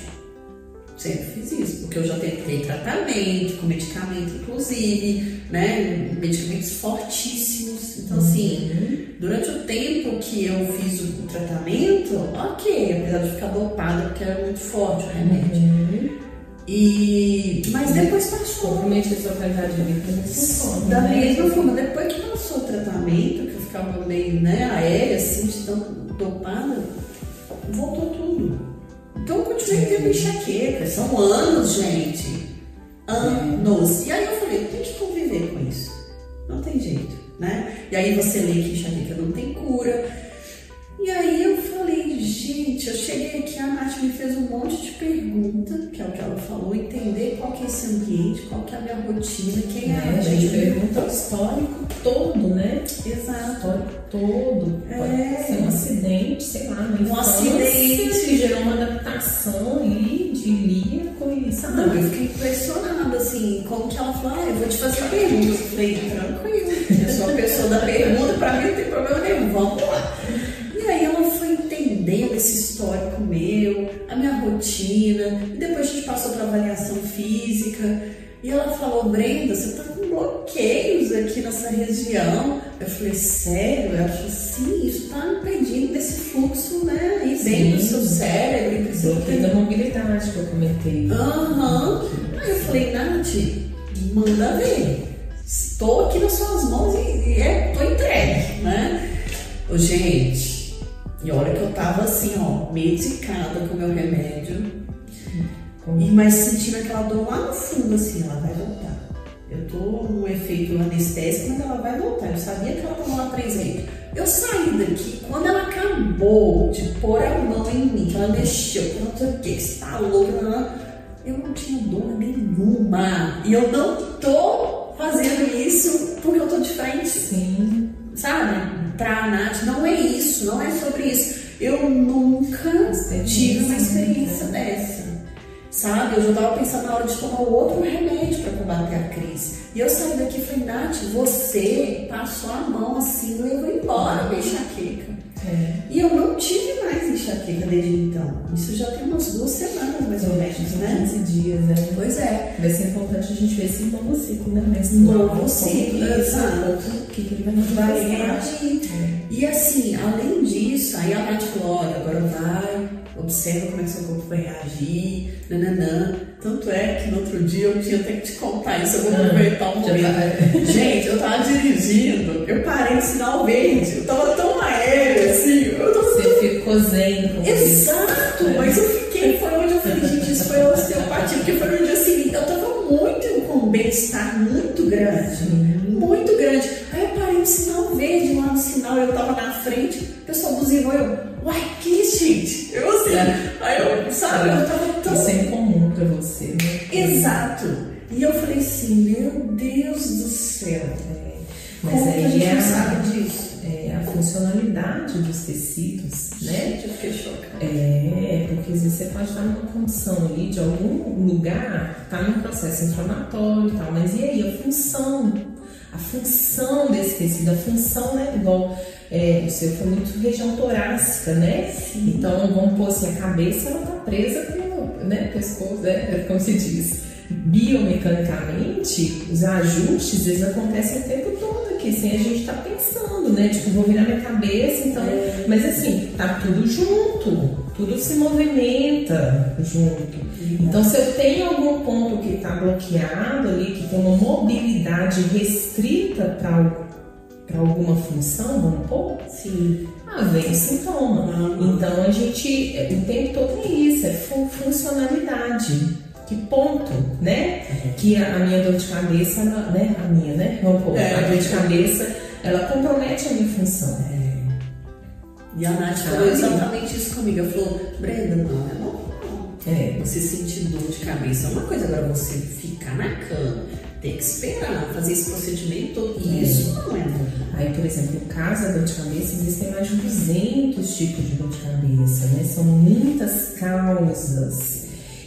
Sempre fiz isso, porque eu já tentei tratamento, com medicamento inclusive, né? Medicamentos fortíssimos. Então, assim, durante o tempo que eu fiz o, tratamento, ok, apesar de ficar dopada, porque era muito forte o remédio. E... Mas depois passou. Compromete a sua qualidade de vida sono, Da né? mesma forma, depois que passou o tratamento, que eu ficava meio né, aérea, assim, de tão dopada, voltou tudo. Então eu continuei tendo enxaqueca. São anos, gente. Anos. E aí eu falei, tem que conviver com isso. Não tem jeito, né? E aí você lê que enxaqueca não tem cura. E aí eu falei, gente, eu cheguei aqui, a Nath me fez um monte de pergunta, que é o que ela falou, entender qual que é esse ambiente, qual que é a minha rotina, quem é, É, a a gente pergunta o histórico todo, né? O Exato. histórico todo. É. Pode ser um acidente, sei lá, uma infância acidente. que gerou uma adaptação ali de ilíaco e Não, sabe? eu fiquei impressionada, assim, como que ela falou, ah, eu vou te fazer perguntas. Eu falei, tranquilo, eu sou a pessoa da pergunta, pra mim não tem problema nenhum, vamos lá. E aí ela foi entendendo esse histórico meu, a minha rotina, e depois a gente passou para avaliação física, e ela falou, Brenda, você tá com bloqueios aqui nessa região. Eu falei, sério? Ela falou, sim, isso tá impedindo desse fluxo, né, aí dentro do seu cérebro, Bloqueio da mobilidade que eu comentei. Aham. Aí eu falei, Nath, manda ver. Estou aqui nas suas mãos e, e é, tô entregue, né? Ô, gente, e olha que eu tava assim, ó, medicada com meu remédio, e, mas sentindo aquela dor lá no fundo, assim, ela vai voltar. Eu tô num efeito anestésico, mas ela vai voltar. Eu sabia que ela tava lá presente. Eu saí daqui, quando ela acabou de pôr a mão em mim, que ela mexeu, que ela não sei o que, que você tá louca, não, eu não tinha dor nenhuma. E eu não tô fazendo isso porque eu tô de frente Sim. Sabe? Pra Nath, não é isso, não é sobre isso. Eu nunca tive uma experiência dessa. Sabe? Eu já tava pensando na hora de tomar outro remédio para combater a crise. E eu saí daqui e falei, Nath, você passou a mão assim e levou embora minha enxaqueca. É. E eu não tive mais enxaqueca. desde então? Isso já tem umas duas semanas, mais ou menos, né? 15 dias, né? Pois é. Vai ser importante a gente ver esse novo ciclo, né? Mas Novo ciclo, exato. O que, ele vai Vai reagir. E assim, além disso, aí a Nath falou, olha, agora vai, observa como é que seu corpo vai reagir, nananã. Tanto é que no outro dia eu tinha até que te contar isso, eu vou aproveitar um momento. *laughs* Gente, eu tava dirigindo, eu parei no sinal verde, eu tava tão aéreo assim, eu tô Você ficou zen com isso. Exato, mas eu fiquei, foi onde eu falei, gente, isso foi osteopatia, porque foi no dia seguinte, eu tava muito com um bem-estar muito grande, muito grande. Aí eu parei no sinal verde, lá no sinal, eu tava na frente, o pessoal buzinou, eu, uai, que gente? Eu assim, aí eu, sabe, eu tava tão Isso é incomum pra você, né? Exato. E eu falei assim, meu Deus do céu. Mas Como que a aí gente é a, sabe disso? é a funcionalidade dos tecidos, né? Gente, eu fiquei chocada. É, porque às vezes você pode estar numa condição ali de algum lugar, tá num processo inflamatório e tal, mas e aí a função? A função desse tecido, a função, né? Igual é, o seu foi muito região torácica, né? Então vamos pôr assim, a cabeça ela tá presa pelo né, pescoço, né? *laughs* Como se diz. Biomecanicamente, os ajustes eles acontecem o tempo todo aqui, sem a gente estar pensando, né? Tipo, vou virar minha cabeça, então. Mas assim, tá tudo junto, tudo se movimenta junto. Então, se eu tenho algum ponto que está bloqueado ali, que tem uma mobilidade restrita para alguma função, vamos pôr, Sim. ah, vem o sintoma. Uhum. Então a gente, o tempo todo é isso, é fu- funcionalidade. Que ponto, né? Que a, a minha dor de cabeça, ela, né? A minha, né? Vamos pôr, É. a dor de cabeça, ela compromete a minha função. E a Nath falou exatamente isso comigo. Ela falou, Brenda, não é normal. É. Você sentir dor de cabeça é uma coisa, agora você ficar na cama, ter que esperar, fazer esse procedimento todo, isso não é normal. Aí, por exemplo, no caso da dor de cabeça, existem mais de 200 tipos de dor de cabeça, né? São muitas causas.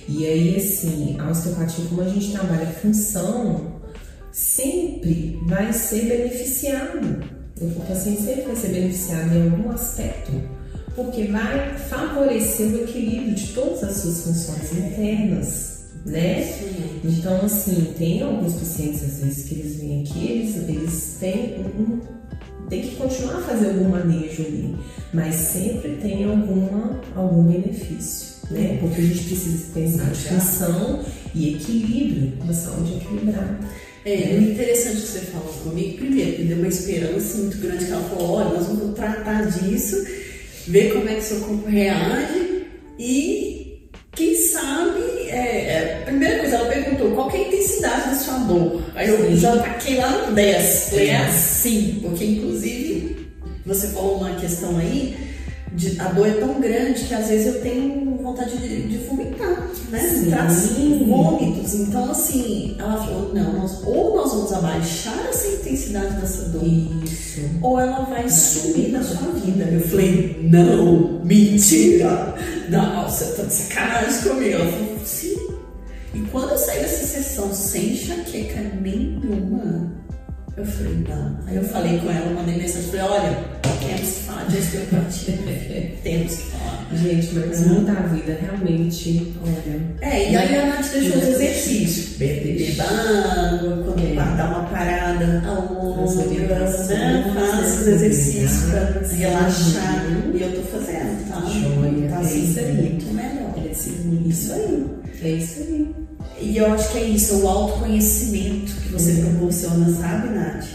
E aí, assim, a osteopatia, como a gente trabalha a função, sempre vai ser beneficiado. O paciente sempre vai ser beneficiado em algum aspecto, porque vai favorecer o equilíbrio de todas as suas funções internas, né? Então, assim, tem alguns pacientes, às vezes, que eles vêm aqui, eles, eles têm um, tem que continuar a fazer algum manejo ali, mas sempre tem alguma, algum benefício, né? Porque a gente precisa pensar função e equilíbrio, uma saúde equilibrada. É, e o interessante que você falou comigo, primeiro, me deu uma esperança muito grande que ela falou, olha, nós vamos tratar disso, ver como é que seu corpo reage e quem sabe, é, é, primeira coisa, ela perguntou qual que é a intensidade da sua dor. Aí eu já taquei lá no 10. Falei, é É. assim, porque inclusive você falou uma questão aí, de, a dor é tão grande que às vezes eu tenho vontade de, de vomitar, né? Sim. Traz vômitos. Então, assim, ela falou, não, nós, ou nós vamos abaixar essa intensidade dessa dor, Isso. ou ela vai sumir da sua vida. Eu falei, não, mentira! Não, você tá de sacanagem comigo. Ela falou, sim. E quando eu saí dessa sessão sem enxaqueca nenhuma, eu falei, não. Aí eu falei com ela, mandei mensagem, falei, olha, temos que falar de osteopatia. *laughs* temos que falar. Gente, mas muda a vida, realmente, olha. É, e aí a Nath deixou os exercícios. Beber água, quando É. dar uma parada, a outra, né? Faz os exercícios pra relaxar. E eu tô fazendo, tá? Joia, Tá é assim, isso aí. muito melhor. É Isso aí. É isso aí. E eu acho que é isso, o autoconhecimento que você Uhum. proporciona, sabe, Nath?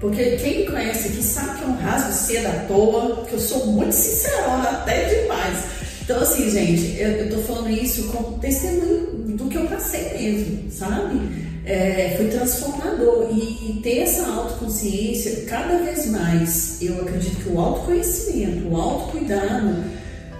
Porque quem me conhece aqui sabe que eu não rasgo cedo à toa, que eu sou muito sincerona, até demais. Então, assim, gente, eu, eu tô falando isso como testemunho do que eu passei mesmo, sabe? É, foi transformador. E, e ter essa autoconsciência, cada vez mais, eu acredito que o autoconhecimento, o autocuidado,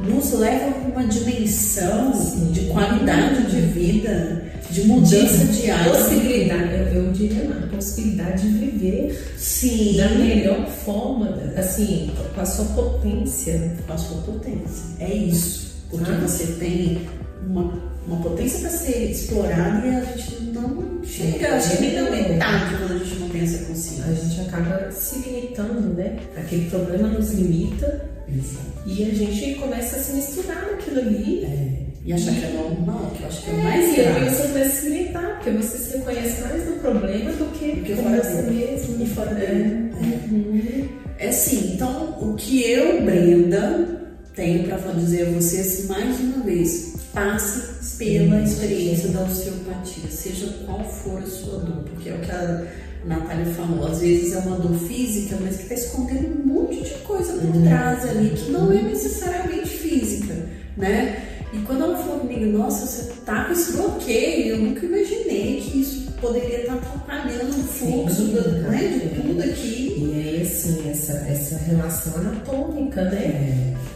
nos leva a uma dimensão Sim. de qualidade de vida, de mudança de hábito. Possibilidade, eu, eu diria lá, possibilidade de viver Sim. da melhor forma, assim, com a sua potência. com a sua potência. É isso. Porque Ah. você tem uma, uma potência para ser explorada e a gente não chega, acho que nem na metade quando a gente não tem essa consciência. A gente acaba se limitando, né? Aquele problema nos limita Exato. e a gente começa a se misturar naquilo ali. É. E achar que é normal, que eu acho que é, é mais E aí você começa a se limitar, porque você se reconhece mais no problema do que, do que fora você mesmo. E fora dele. É. Uhum. é assim, então o que eu, Brenda, tenho para dizer a vocês mais uma vez, passe pela experiência da osteopatia, seja qual for a sua dor, porque é o que a Natália falou, às vezes é uma dor física, mas que está escondendo um monte de coisa por uhum. trás ali, que não é necessariamente física, né? E quando ela falou comigo, nossa, você tá com esse bloqueio, eu nunca imaginei que isso poderia estar tá atrapalhando o fluxo Sim, do, né, de tudo aqui. E aí, assim, essa, essa relação anatômica, né? É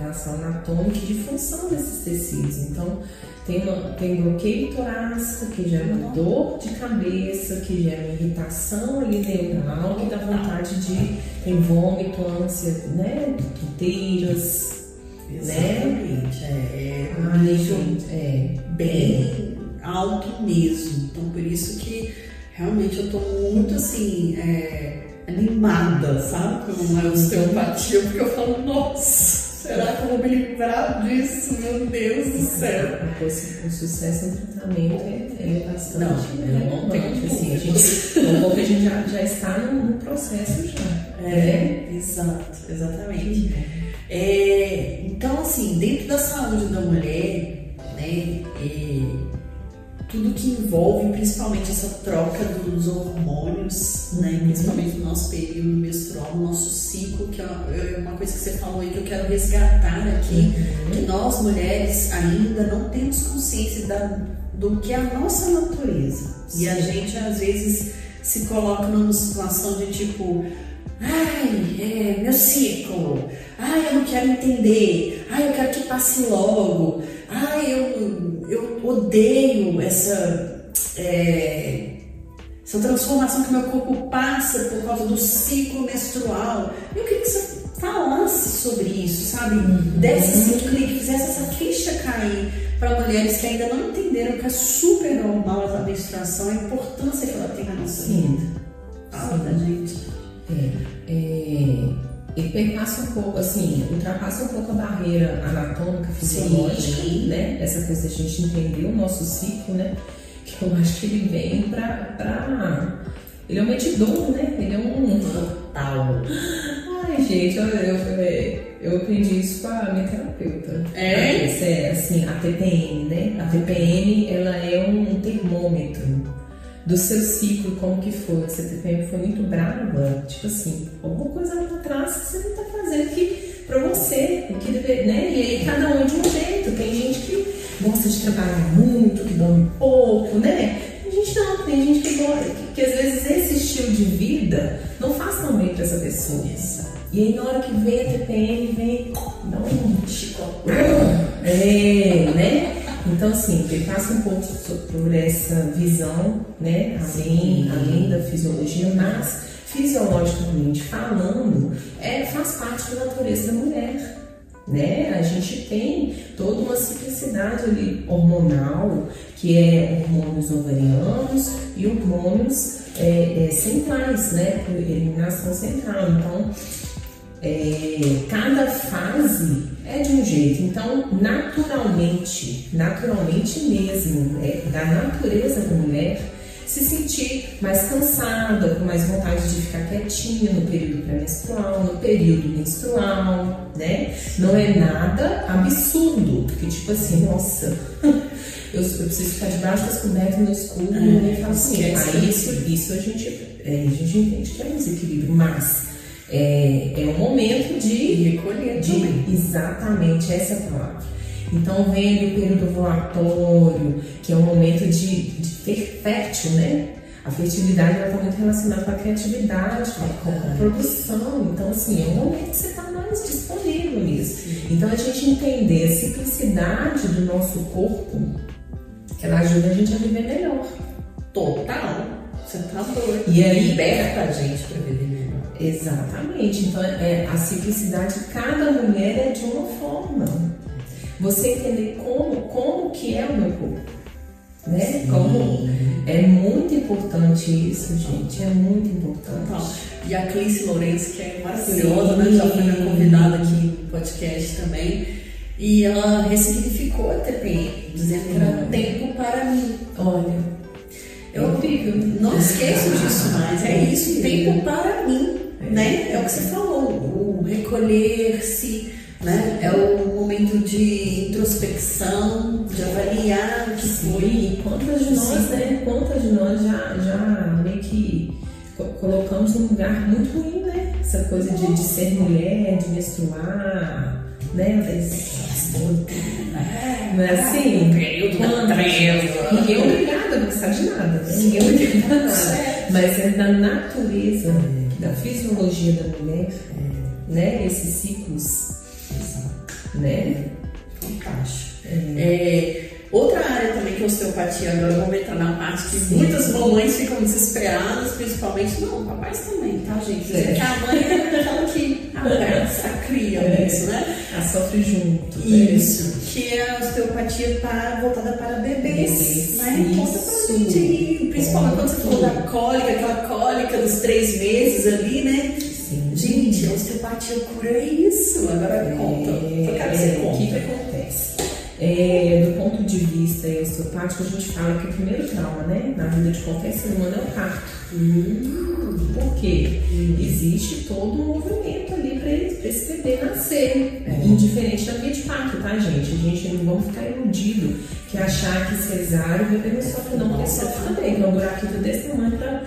relação anatômica e de função desses tecidos. Então, tem, uma, tem bloqueio torácico, que gera uma dor de cabeça, que gera uma irritação ali neural, que dá vontade de ter vômito, ânsia, né? Tonteiras. Exatamente. Né? É, Ai, gente, é bem alto mesmo. Então, por isso que realmente eu tô muito assim. É, animada, sabe? Com a osteopatia, porque eu falo, nossa, Será que eu vou me livrar disso? Meu Deus do céu. O sucesso em tratamento é, é bastante. Não, eu não tenho assim, a gente, um pouco a gente já, já está no, no processo já. É, é, exato, exatamente. É, então, assim, dentro da saúde da mulher, né, é, tudo que envolve principalmente essa troca dos hormônios, né, uhum. principalmente no nosso período menstrual, no nosso ciclo, que é, é uma coisa que você falou aí que eu quero resgatar aqui, uhum. que nós mulheres ainda não temos consciência da, do que é a nossa natureza. Sim. E a gente às vezes se coloca numa situação de tipo, ai, é meu ciclo, ai, eu não quero entender, ai, eu quero que passe logo, ai, eu eu odeio essa, é, essa transformação que meu corpo passa por causa do ciclo menstrual. Eu queria que você falasse sobre isso, sabe? Uhum. Desse assim, clique, fizesse essa ficha cair para mulheres que ainda não entenderam que é super normal a menstruação, a importância que ela tem na nossa vida. Fala da gente. É, é e perpassa um pouco, assim, ultrapassa um pouco a barreira anatômica, fisiológica, Sim. né? Essa coisa da gente entender o nosso ciclo, né? Que eu acho que ele vem pra. pra... Ele é um medidor, né? Ele é um portal. Ai, gente, eu, eu, eu, aprendi isso com a minha terapeuta. É? É, assim, a TPM, né? A TPM, ela é um termômetro do seu ciclo, como que foi, que você teve, foi muito brava, tipo assim, alguma coisa lá atrás que você não tá fazendo que pra você, o que deve, né? E aí cada um é de um jeito, tem gente que gosta de trabalhar muito, que dorme pouco, né? Tem gente não, tem gente que gosta, que, que às vezes esse estilo de vida não faz tão bem pra essa pessoa. E aí na hora que vem a TPM, vem, dá um. É, né? Então, assim, ele passa um pouco por essa visão, né, além, além da fisiologia, mas fisiologicamente falando, é, faz parte da natureza da mulher. Né? A gente tem toda uma ciclicidade ali hormonal, que é hormônios ovarianos e hormônios é, é, centrais, né? Por eliminação central. Então, é, cada fase é de um jeito. Então, naturalmente, naturalmente mesmo, é, da natureza da mulher, se sentir mais cansada, com mais vontade de ficar quietinha no período pré-menstrual, no período menstrual, né? Não é nada absurdo, porque tipo assim, nossa, *laughs* eu, eu preciso ficar debaixo das cobertas no escuro é, e falo assim, ah, isso, isso a gente, é, a gente entende que é um desequilíbrio, mas é, é um momento de recolher de, exatamente essa palavra. Então vem o período ovulatório, que é um momento de, de ter fértil, né? A fertilidade está muito relacionada com a criatividade, com a produção. Então, assim, é um momento que você está mais disponível nisso. Então, a gente entender a simplicidade do nosso corpo, que ela ajuda a gente a viver melhor. Total. Você tá doido. E aí, liberta a gente para viver melhor. Exatamente. Então, é, a simplicidade, cada mulher é de uma forma. você entender como, como que é o meu corpo. Né? Como é muito importante isso, gente. É muito importante. E a Clice Lourenço, que é maravilhosa, né? Já foi minha convidada aqui no podcast também. E ela ressignificou a TPM, dizendo que era tempo para mim. Olha, eu não *laughs* esqueço disso mais. É isso, tempo para mim, né? É o que você falou, o recolher-se, né? É o momento de introspecção, de avaliar o que Sim. foi. Quantas de nós, Sim. né? Quantas de nós já, já meio que co- colocamos num lugar muito ruim, né? Essa coisa de, de ser mulher, de menstruar, né? Mas, é assim? período da treva. Ninguém é obrigado a gostar de nada, né? Ninguém é obrigado a nada. Mas é da natureza, da fisiologia da mulher, né? Esses ciclos, né? Fantástico. É, outra área também que é osteopatia, agora vamos entrar na parte que muitas mamães ficam desesperadas, principalmente, não, papais também, tá, gente? É. Porque a mãe é aquela que abraça, cria É. isso, né? A sofre junto. né? Isso, que é a osteopatia para, voltada para bebês, Bebês, né? Conta pra isso. gente aí, principalmente quando você falou da cólica, aquela cólica dos três meses ali, né? Sim. Gente, a osteopatia cura isso. Agora conta. Eu quero que você É, que, que conta. É, do ponto de vista osteopático, a gente fala que o primeiro trauma né, na vida de qualquer ser humano é o parto. Hum. Por quê? Existe todo um movimento ali para esse bebê nascer, É. indiferente da via de parto, tá, gente? A gente não vamos ficar iludido que achar que cesárea o bebê não sofre, não, porque sofre também, que é um buraquinho desse tamanho para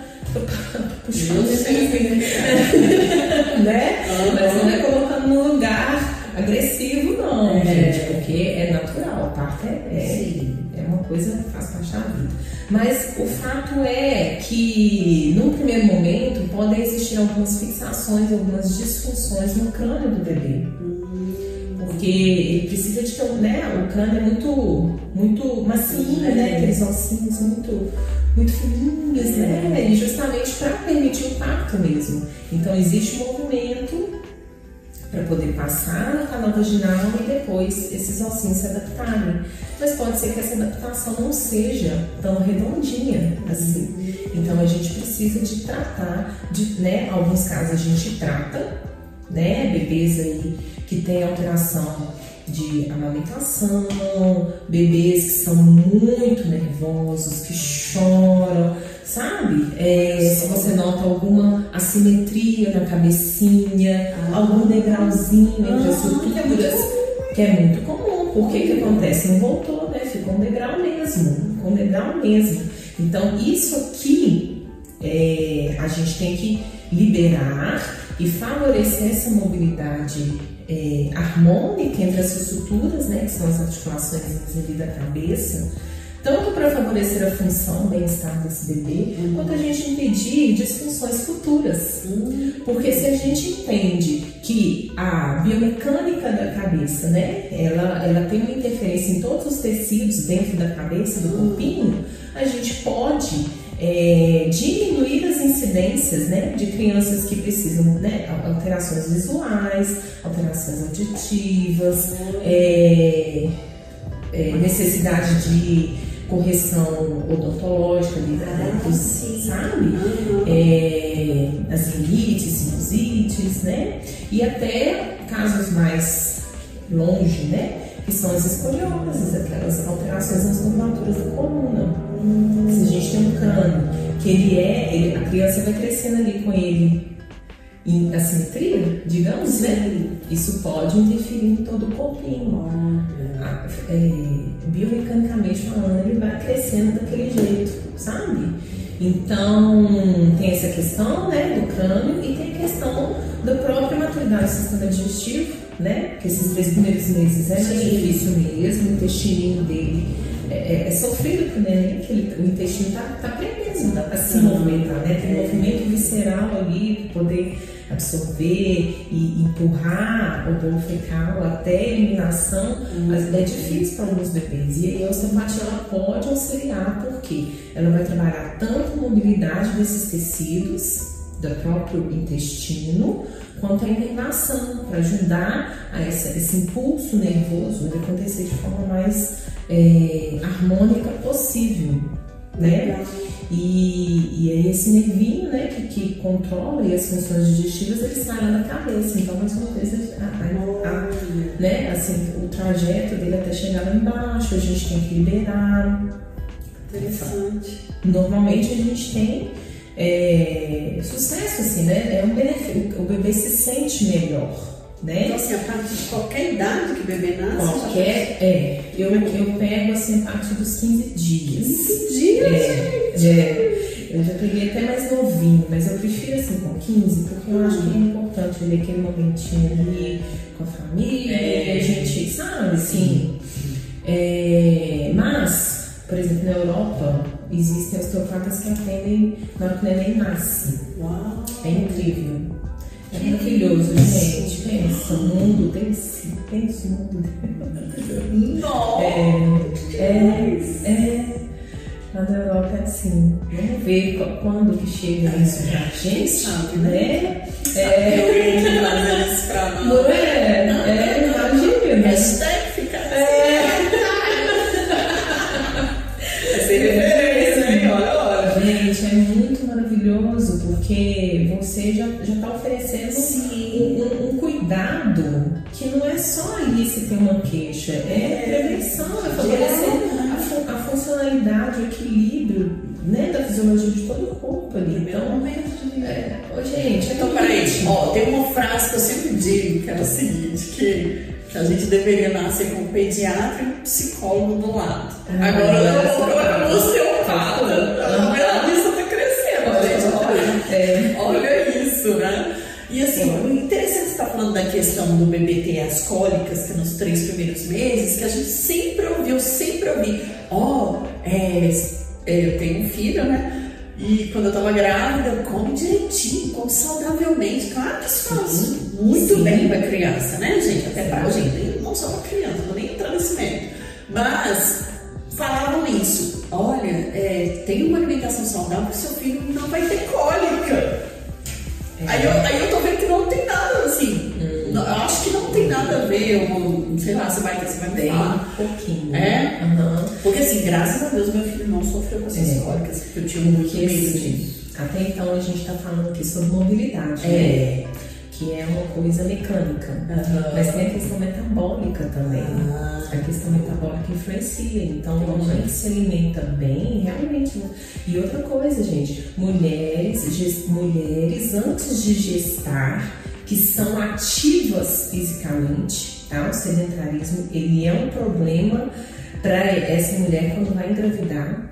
puxar o bebê *laughs* né? Mas não é colocando num lugar agressivo, não, É. gente, coisa faz parte da vida. Mas o fato é que, num primeiro momento, podem existir algumas fixações, algumas disfunções no crânio do bebê. Porque ele precisa de ter, um- né? O crânio é muito, muito macio, É. né? Aqueles ossinhos muito, muito fininhos, né? E justamente para permitir o parto mesmo. Então existe um movimento para poder passar no canal vaginal e depois esses ossinhos se adaptarem. Mas pode ser que essa adaptação não seja tão redondinha assim. Então a gente precisa de tratar, de, né? Alguns casos a gente trata, né? Bebês aí que têm alteração de amamentação, bebês que são muito nervosos, que choram, sabe? É, se você nota alguma assimetria na cabecinha, algum degrauzinho entre as suturas, que é muito comum. Por que que acontece? Não voltou, né? Ficou um degrau mesmo, ficou um degrau mesmo. Então, isso aqui é, a gente tem que liberar e favorecer essa mobilidade é, harmônica entre as suturas, né, que são as articulações da cabeça, tanto para favorecer a função, o bem-estar desse bebê, quanto a gente impedir disfunções futuras. Porque se a gente entende que a biomecânica da cabeça, né, ela, ela tem uma interferência em todos os tecidos dentro da cabeça, do corpinho, a gente pode é, diminuir as incidências né, de crianças que precisam né, alterações visuais, alterações auditivas, é, é, necessidade de correção odontológica ali, dos- sim. sabe? É, as rinites, sinusites, né? E até casos mais longe, né? Que são as escolioses, aquelas alterações nas curvaturas da coluna. Se a gente tem um crânio que ele é, ele- a criança vai crescendo ali com ele em assimetria, digamos, né? Isso pode interferir em todo o corpinho. Ah, é, biomecanicamente falando, ele vai crescendo daquele jeito, sabe? Então, tem essa questão, né, do crânio e tem a questão da própria maturidade do sistema digestivo, né? Porque esses três primeiros meses é mais difícil mesmo, o intestininho dele é, é, é sofrido pro neném, que ele- o intestino tá, tá preso, dá pra se movimentar, né? Tem movimento visceral ali para poder absorver e empurrar o bolo fecal até a eliminação, mas é difícil para alguns bebês. E aí a osteopatia ela pode auxiliar, porque ela vai trabalhar tanto a mobilidade desses tecidos, do próprio intestino, quanto à inervação, para ajudar a essa, esse impulso nervoso ele acontecer de forma mais é, harmônica possível. Né? E, e aí esse nervinho né, que, que controla as funções digestivas, ele sai lá da cabeça. Então, mais uma vez, a, a, a, né, assim, o trajeto dele até chegar lá embaixo, a gente tem que liberar. Interessante. Normalmente a gente tem é, sucesso, assim, né? É um benefício. O bebê se sente melhor. Né? Então, assim, a partir de qualquer idade que o bebê nasce? Qualquer, é. Eu, eu pego, assim, a partir dos 15 dias. 15 dias, é, gente? É. Eu já peguei até mais novinho, mas eu prefiro, assim, com 15, porque eu acho que é importante ele aquele momentinho ali com a família, é. a gente, sabe, assim. É, mas, por exemplo, na Europa, existem osteopatas que atendem na hora que o neném nasce. Uau! É incrível. É maravilhoso, gente. Pensa, o mundo desse. Pensa o mundo desse. Nossa! É, é, é. Lá na Europa é assim. Vamos ver quando que chega isso pra gente, sabe, né? É. Pra nós. Não é? É, porque você já está oferecendo Sim. um, um- um cuidado que não é só ali se tem uma queixa, é prevenção, é favorecer a, fu- a funcionalidade, o equilíbrio né, da fisiologia de todo o corpo ali. Meu Então, momento de vida. é, ô, gente, é Então, peraí, ó, tem uma frase que eu sempre digo, que é o seguinte, que, que a gente deveria nascer com um pediatra e um psicólogo do lado. Ah, Agora eu vou procurar parte. você É. olha isso, né? E assim, o interessante estar falando da questão do bebê ter as cólicas, que nos três primeiros meses, que a gente sempre ouviu, sempre ouvi, ó, é, é, eu tenho um filho, né? E quando eu tava grávida, come direitinho, come saudavelmente. Claro que isso faz muito Sim. bem pra criança, né, gente? Até pra gente, não só pra criança, não vou nem entrar nesse mérito. Mas falavam isso. Olha, é, tem uma alimentação saudável que seu filho não vai ter cólica. É. Aí, eu, aí eu tô vendo que não tem nada assim. Hum. Não, Eu acho que não tem nada a ver, eu, sei lá, você vai, você vai Bem falar. pouquinho. É? Aham. Porque assim, graças a Deus meu filho não sofreu com essas É. cólicas, porque eu tinha muito medo assim, disso. até então a gente está falando aqui sobre mobilidade, né? Que é uma coisa mecânica. Aham. Mas tem a questão metabólica também. Ah. A questão metabólica influencia. Então, uma mãe que se alimenta bem, realmente. né? E outra coisa, gente, mulheres, mulheres antes de gestar, que são ativas fisicamente, tá? O sedentarismo, ele é um problema para essa mulher quando vai engravidar.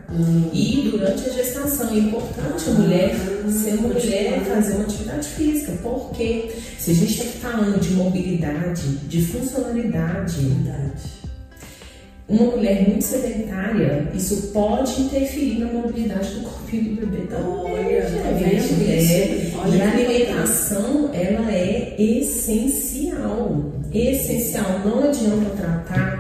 E durante a gestação é importante a mulher ser uma mulher fazer uma atividade física, porque se a gente está falando de mobilidade, de funcionalidade, Verdade. uma mulher muito sedentária, isso pode interferir na mobilidade do corpinho do bebê também. Olha, tá gente. É. Olha E a alimentação, ela é essencial. Essencial. Não adianta tratar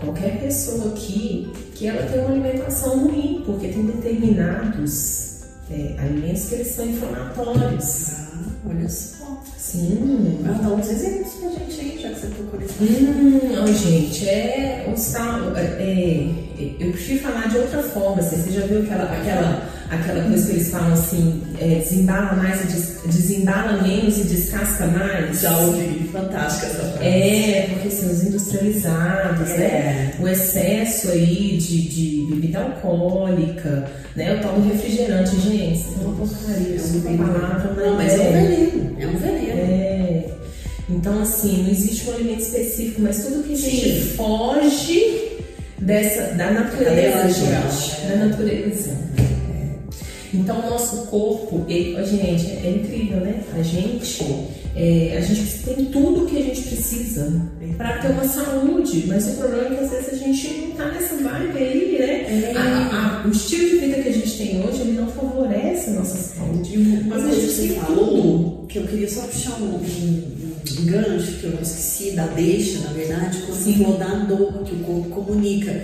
qualquer pessoa aqui que ela tem uma alimentação ruim, porque tem determinados é, alimentos que eles são inflamatórios. Ah, olha só. Sim. Mas dá uns exemplos pra gente aí, já que você tocou nesse Hum, não, gente, é um sal. É, é, eu prefiro falar de outra forma. Assim, você já viu aquela, aquela, aquela coisa que eles falam assim: é, desembala mais des, desembala menos e descasca mais? Já ouvi, fantástica essa frase. É, porque são os industrializados, É. né? O excesso aí de, de bebida alcoólica, né? Eu tomo refrigerante, gente, isso é uma porcaria, desculpa a palavra, Não, mas é um veneno. É um veneno. é. Então, assim, não existe um alimento específico, mas tudo que a gente Sim. foge dessa, da natureza, natural, gente. né? Da natureza. Então, o nosso corpo, ele, gente, é incrível, né? A gente, é, a gente tem tudo que a gente precisa para ter uma saúde, mas o problema é que às vezes a gente não tá nessa vibe aí, né? É. A- a- o estilo de vida que a gente tem hoje, ele não favorece a nossa saúde. Mas a gente tem tudo. que eu queria só puxar um, um- gancho, que eu esqueci da deixa, na verdade, quando você Sim. falou da dor que o corpo comunica.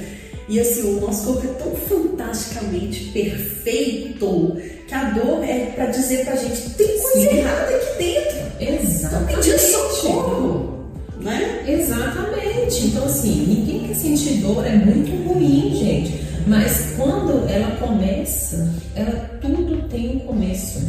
E assim, o nosso corpo é tão fantasticamente perfeito que a dor é pra dizer pra gente tem coisa Sim. errada aqui dentro. Exatamente. Pedir socorro, né? Exatamente. Então, assim, ninguém quer sentir dor, é muito ruim, gente. Mas quando ela começa, ela tudo tem um começo.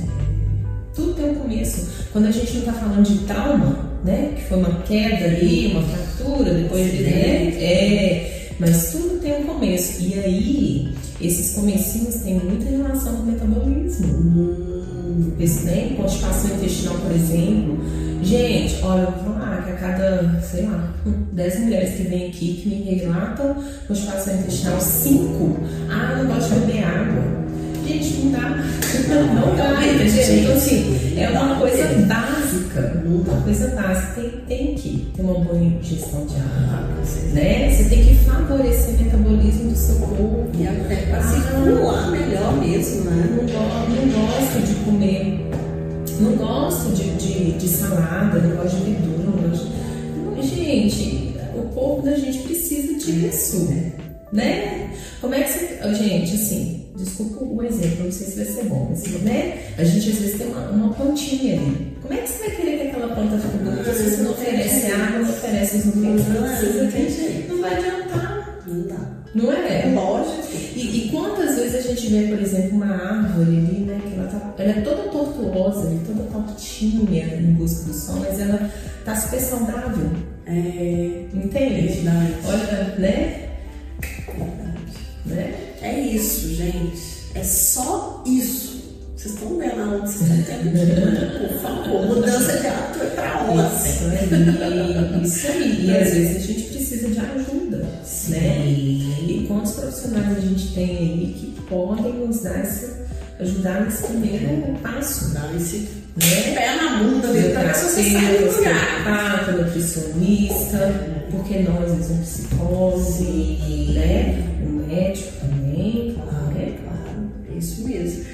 Tudo tem um começo. Quando a gente não está falando de trauma, né? Que foi uma queda ali, uma fratura, depois de. Né? É, mas tudo tem um começo. E aí, esses comecinhos têm muita relação com o metabolismo. Hum, esse, né? Constipação intestinal, por exemplo. Gente, olha, eu vou falar que a cada, sei lá, 10 mulheres que vêm aqui que me relatam constipação intestinal, 5, ah, eu não gosto de beber água. Gente, não dá. Não dá, entendeu? Então, assim, é uma coisa básica. Uma coisa básica. Tem, tem que ter uma boa ingestão de água. Né? Você tem que favorecer o metabolismo do seu corpo. E até para circular melhor mesmo, né? Não, não gosto de comer. Não gosto de, de, de salada, não gosto de verdura, não gosto. Gente, o corpo da gente precisa disso. Né? Como é que você. Gente, assim, desculpa o exemplo, não sei se vai ser bom, mas né? A gente às vezes tem uma, uma plantinha ali. Como é que você vai querer que aquela planta fique bonita se você não oferece água, não oferece os nutrientes precisa? Não vai adiantar. Não dá. Não é? É lógico. E, e, quantas vezes a gente vê, por exemplo, uma árvore ali, né? Que ela, tá, ela é toda tortuosa, toda tortinha em busca do sol, mas ela tá super saudável. É. Entende? Verdade. Olha, né? Verdade. né? É isso, gente. É só isso. Vocês estão vendo aonde vocês estão tendo que ir, Por favor, mudança de hábito é pra ontem. Isso aí, isso aí. E às vezes a gente precisa de ajuda, né? E quantos profissionais a gente tem aí que podem nos dar essa, ajudar nesse primeiro passo, Dá esse né? pé na bunda se você sai do lugar. Nutricionista, porque nós um psicólogo, né? Médico também, Claro, né? claro, é isso mesmo.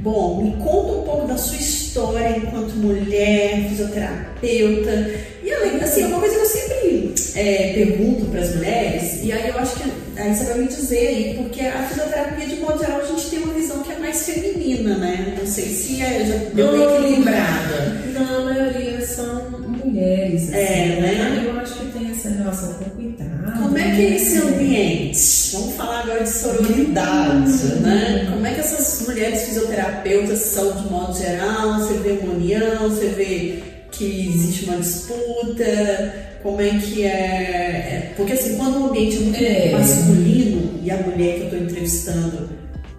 Bom, me conta um pouco da sua história enquanto mulher, fisioterapeuta. E além, assim, é uma coisa que eu sempre é, pergunto para as mulheres, e aí eu acho que aí você vai me dizer aí, porque a fisioterapia, de modo geral, a gente tem uma visão que é mais feminina, né? Não sei se é já deu equilibrada. Não, a maioria são mulheres. Assim, É, né? Eu acho que tem essa relação com cuidado. Como é que é esse ambiente? Vamos falar agora de sororidade, né? Como é que essas mulheres fisioterapeutas são de modo geral? Você vê uma união, você vê que existe uma disputa? Como é que é? é- Porque assim, quando o ambiente é muito É. masculino e a mulher que eu estou entrevistando,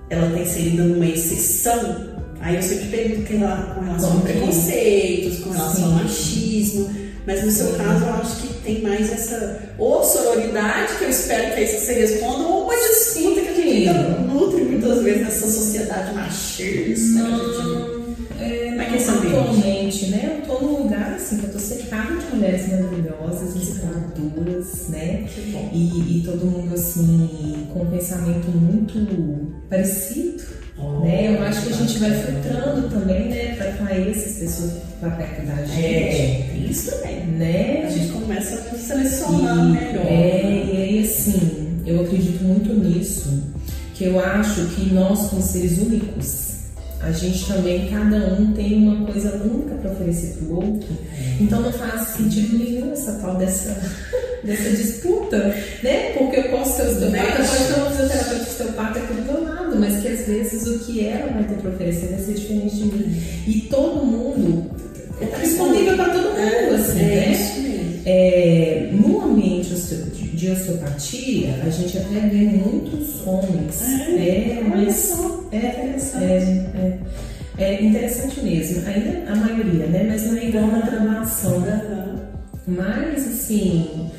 ela está inserida numa exceção, aí eu sempre pergunto que ela- com relação a que- preconceitos, com relação ao Sim. machismo. Mas no seu caso, eu acho que tem mais essa ou sororidade, que eu espero que é isso que você responda, ou uma disputa que a gente ainda nutre muitas vezes nessa sociedade machista. Não, é, Como que é esse ambiente? atualmente, né? Eu tô num lugar assim, que eu tô cercada de mulheres maravilhosas, inspiradoras, né? Que bom. E, e todo mundo assim, com um pensamento muito parecido. Né? Eu acho que a gente vai filtrando também, né, para atrair essas pessoas para perto da gente, É, isso também. né? A gente começa a selecionar E- melhor. É, e aí assim, eu acredito muito nisso, que eu acho que nós, como seres únicos, a gente também, cada um tem uma coisa única para oferecer para o outro. Então não faz sentido nenhum essa tal dessa, *laughs* dessa disputa, né? Porque eu posso ser osteopata, Mexe. pode ter uma fisioterapeuta osteopata do meu lado, mas que às vezes o que ela vai ter para oferecer vai ser diferente de mim. E todo mundo está disponível para todo mundo, É, assim, é né? É, no ambiente de osteopatia, a gente até vê muitos homens. É, olha mas é, interessante. é, é, é interessante mesmo. Ainda a maioria, né? Mas não é igual na graduação. Mas assim,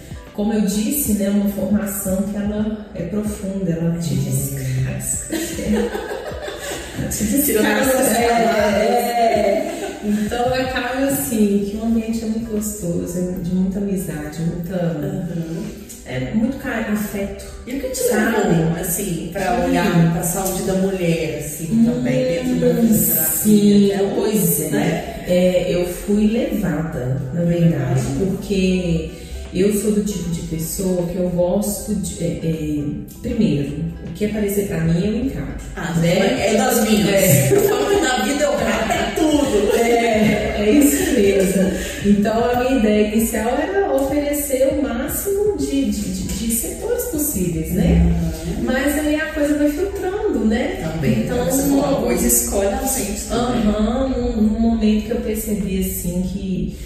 como eu disse, né, uma formação que ela é profunda, ela te descasca. Ela *laughs* te descasca. É, é. Então acaba assim, que o ambiente é muito gostoso, é de muita amizade, muita. Aham. É muito carinho, afeto. E o que te levou, assim, para Sim. olhar para a saúde da mulher, assim, também, dentro da fisioterapia? Sim, Até pois é. né? É, eu fui levada, na verdade, porque eu sou do tipo de pessoa que eu gosto de. é, é, primeiro, o que aparecer pra mim eu encaro. Ah, né? é das minhas. É. Eu falo que na vida eu rato é tudo. É, É isso mesmo. Então a minha ideia inicial era oferecer o máximo de, de, de, de setores possíveis, né? Uhum. Mas aí a coisa vai filtrando, né? Também. Então, uma coisa escolhe a gente num, num momento que eu percebi assim que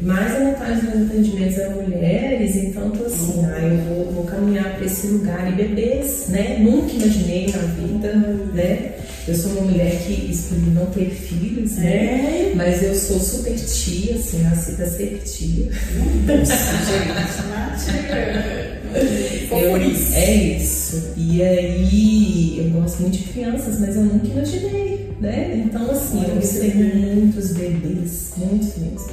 mais da metade dos atendimentos eram mulheres, então tô assim, uhum. ah, eu vou, vou caminhar para esse lugar e bebês, né? Nunca imaginei na vida, né? Eu sou uma mulher que escolhi não ter filhos, né? É. Mas eu sou super tia, assim, nasci pra ser tia. *laughs* eu, é isso. E aí, eu gosto muito de crianças, mas eu nunca imaginei, né? Então, assim, eu observei muitos bebês, muitos mesmo.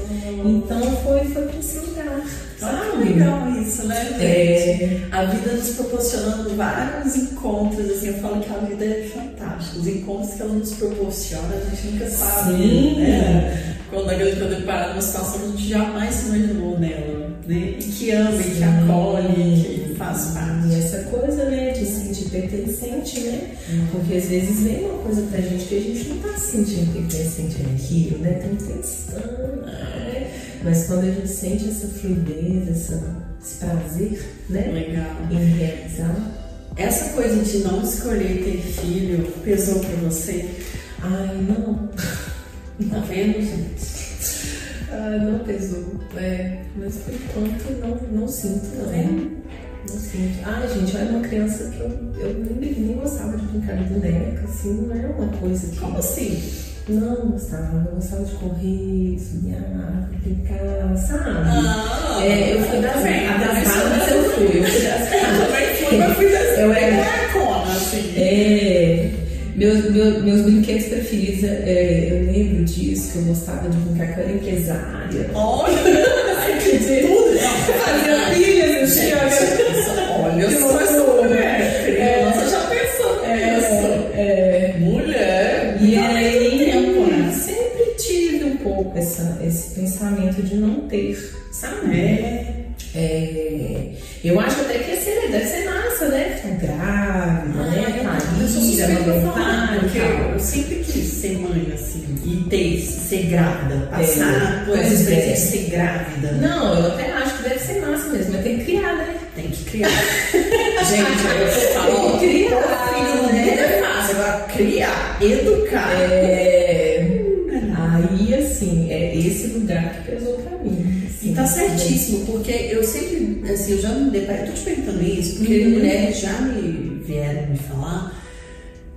Então, foi, foi pra esse lugar. Ah, legal isso, né? É... A vida nos proporcionando vários encontros, assim, eu falo que a vida é fantástica. Os encontros que ela nos proporciona, a gente nunca sabe, Sim. né? Quando a gente pode parar numa situação que a gente jamais se imaginou nela, né? E que ama, Sim. e que acolhe, que faz parte. E essa coisa, né, de se sentir pertencente, né? Uhum. Porque às vezes vem uma coisa pra gente que a gente não tá se sentindo pertencente naquilo, né? Tem intenção, né? Mas quando a gente sente essa fluidez, essa, esse prazer, né? Legal. Em realizar. Essa coisa de não escolher ter filho pesou pra você? Ai, não. Tá vendo, gente? Ah, não pesou. É, mas por enquanto não, não sinto, não. Tá vendo? Não sinto. Ah, gente, eu era uma criança que eu, eu nem, nem gostava de brincar de boneca, assim, não era uma coisa que. Como assim? Não gostava, eu gostava de correr, subir a árvore, brincar, sabe? Ah, é, eu fui das, das eu fui, eu fui das Eu *laughs* também fui, das eu era assim. É, meus, meus, meus brinquedos preferidos, é, eu lembro disso, que eu gostava de brincar com a empresária. Olha! *laughs* tudo! Fazia pilhas, gente. Olha só essa mulher. Criança já pensou nisso. É, mulher. E aí essa, esse pensamento de não ter, sabe? É. É, eu acho até que ser, deve ser massa, né? Ficar grávida, ah, né? Eu sou suspeita falar, porque eu sempre quis ser mãe, assim, e ter, ser grávida, passar é, por essa experiência de ser grávida. Não, eu até acho que deve ser massa mesmo, mas tem que criar, né? Tem que criar. *laughs* Gente, aí eu falo, tem que criar, filho, né? É fácil, agora criar, educar. É, aí, assim, é esse lugar que pesou tá certíssimo, porque eu sempre, assim, eu já me deparei, tô te perguntando isso, porque uhum. mulheres já me vieram me falar,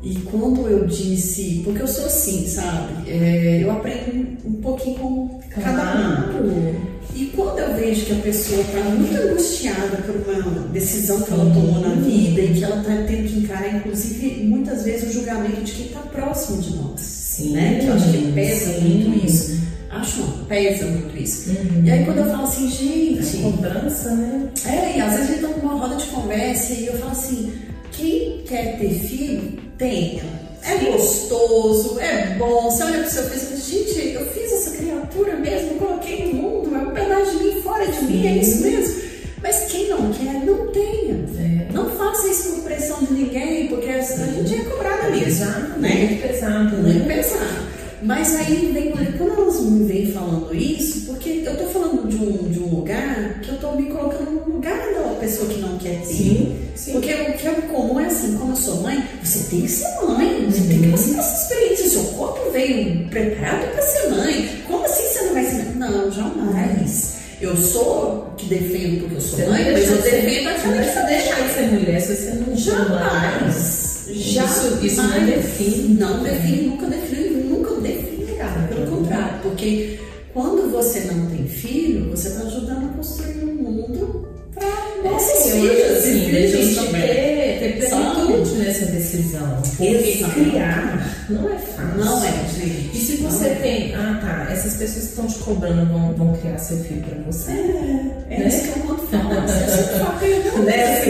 e quando eu disse, porque eu sou assim, sabe? É, eu aprendo um pouquinho com cada um. E quando eu vejo que a pessoa está muito angustiada por uma decisão que ela tomou na vida e que ela está tendo que encarar, inclusive, muitas vezes o julgamento de quem está próximo de nós. Sim, né? Que eu acho que pesa muito isso. Acho pesa muito isso. Uhum. E aí quando eu falo assim, gente. A cobrança, né? É, e às vezes a gente tá numa roda de conversa e eu falo assim, quem quer ter filho, tenha. É gostoso, é bom. Você olha pro seu filho e fala, gente, eu fiz essa criatura mesmo, coloquei no mundo, é um pedaço de mim fora de Sim. mim, é isso mesmo. Mas quem não quer, não tenha. É. Não faça isso por pressão de ninguém, porque a gente é cobrada mesmo. Exato, né? Muito pesado. Né? Muito pesado. Mas aí vem, quando elas me vêm falando isso, porque eu tô falando de um, de um lugar que eu tô me colocando no lugar da pessoa que não quer ter. Sim, sim. Porque o que é comum é assim, como eu sou mãe, você tem que ser mãe, você uhum. tem que passar essa experiência, seu corpo veio preparado para ser mãe. Como assim você não vai ser mãe? Não, jamais. Eu sou que defendo porque eu sou você mãe, mas eu defendo aquela que você deixar de ser mulher se você não jamais. Já isso, isso não define. Não define, nunca define, nunca porque quando você não tem filho, você está ajudando a construir um mundo para nossas é, filhas e filhos também. Ter, ter plenitude nessa decisão. Porque criar não é fácil. Não é, gente. E se você não tem, é. ah tá, essas pessoas que estão te cobrando vão, vão criar seu filho para você? É, é né? isso que eu vou falar. Você fala, né?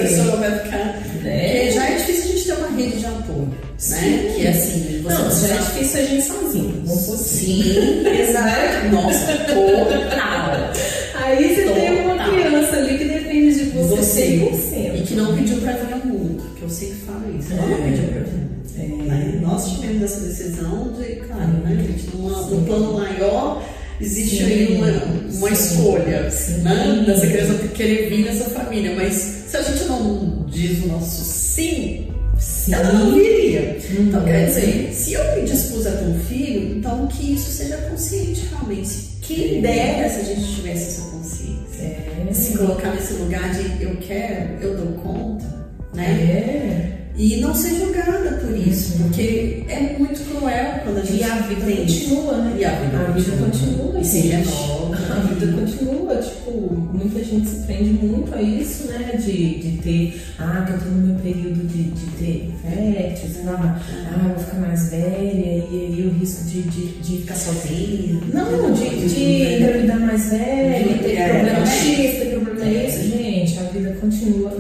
Apoio. Né? Que é assim, você não, já é difícil a gente sozinho. Assim. Sim, exato. Nossa, total. Aí você total. tem uma criança ali que depende de você, você 100%. E que não pediu pra vir mundo, que eu sempre falo isso. Ela não pediu pra vir. É. Nós tivemos essa decisão de, claro, né, gente, num plano maior, existe Sim, aí uma, uma sim, escolha sim. né? dessa criança querer vir nessa família, mas se a gente não diz o nosso sim, Sim. ela não viria. Uhum. Então, quer dizer, se eu me dispus a ter um filho, então que isso seja consciente realmente. Quem dera se a gente tivesse essa consciência. É. Se colocar nesse lugar de eu quero, eu dou conta, né? É. E não ser julgada por isso, Uhum. porque é muito cruel quando a gente E a vida isso. continua, né? E a vida a vida continua. E se gente. renova. A vida continua, tipo, muita gente se prende muito a isso, né? De, de ter, ah, que eu tô no meu período de, de ter férteis, ah, ah, eu vou ficar mais velha, e aí o risco de, de, de Ficar sozinha. Não, de, de engravidar mais velha, ter É, problema também. X, ter problema Y. Gente, a vida continua.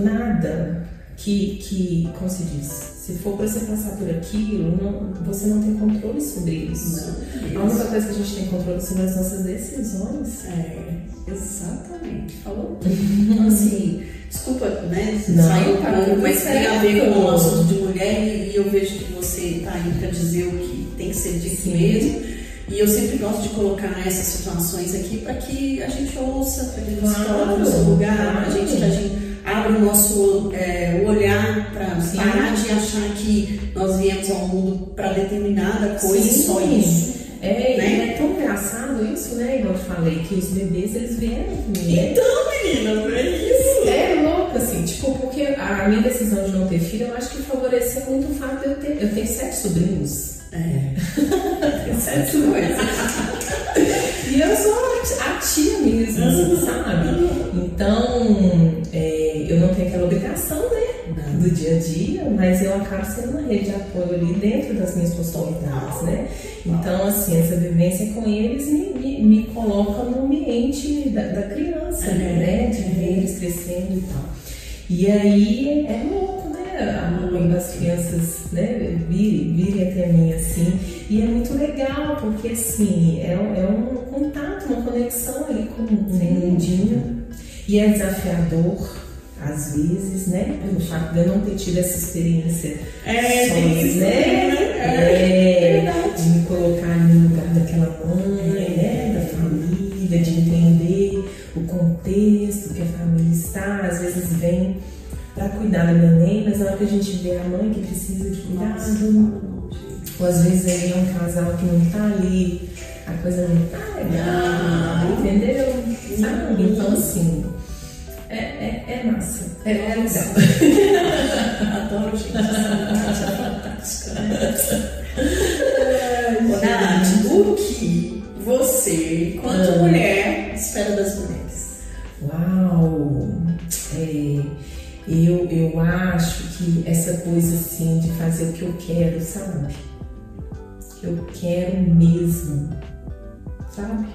Que, que, como se diz, se for pra você passar por aquilo, não, você não tem controle sobre isso. A Não, única coisa que a gente tem controle são as nossas decisões. É, exatamente. Falou tudo. *laughs* Então, assim, desculpa, né? Não, Saiu um pouco, mas tem a ver com o assunto de mulher e, eu vejo que você tá aí para dizer o que tem que ser dito Sim. mesmo. E eu sempre gosto de colocar essas situações aqui para que a gente ouça, para que a gente Claro, coloque no seu lugar, para claro. gente que a gente abra o nosso é, olhar para parar de achar que nós viemos ao mundo para determinada coisa e Sim. só isso. É, Né? e é tão engraçado isso, né? Igual eu falei, que os bebês eles vieram comigo. né? Então, meninas, é isso. É louco, assim, tipo, porque a minha decisão de não ter filho, eu acho que favoreceu muito o fato de eu ter. Eu tenho sete sobrinhos. É. Sete coisas. *laughs* E eu sou a tia mesmo, assim, sabe? Então, é, eu não tenho aquela obrigação, né? Do dia a dia, mas eu acabo sendo uma rede de apoio ali dentro das minhas possibilidades, né? Então, assim, essa vivência com eles me, me, me coloca no ambiente da, da criança, É. né? De ver eles crescendo e tal. E aí é louco, né? Quando as crianças né, virem, virem até mim assim. E é muito legal, porque assim, é, é um contato, uma conexão ali com um mundinho. E é desafiador, às vezes, né? Pelo fato de eu não ter tido essa experiência É, isso, né? É, É, verdade. de me colocar no lugar daquela mãe, né? Da família, de entender o contexto que a família está. Às vezes vem para cuidar da neném, mas na hora que a gente vê a mãe que precisa de cuidado, ou às vezes aí é um casal que não tá ali, a coisa não tá legal, Não. entendeu? Sabe? Então assim, é, é, é massa. É, é legal. *laughs* Adoro gente, essa é fantástica, né? Ô, Nath, o que você, quanto Ah. mulher, espera das mulheres? Uau! É, eu, eu acho que essa coisa assim de fazer o que eu quero, sabe? Que eu quero mesmo, sabe?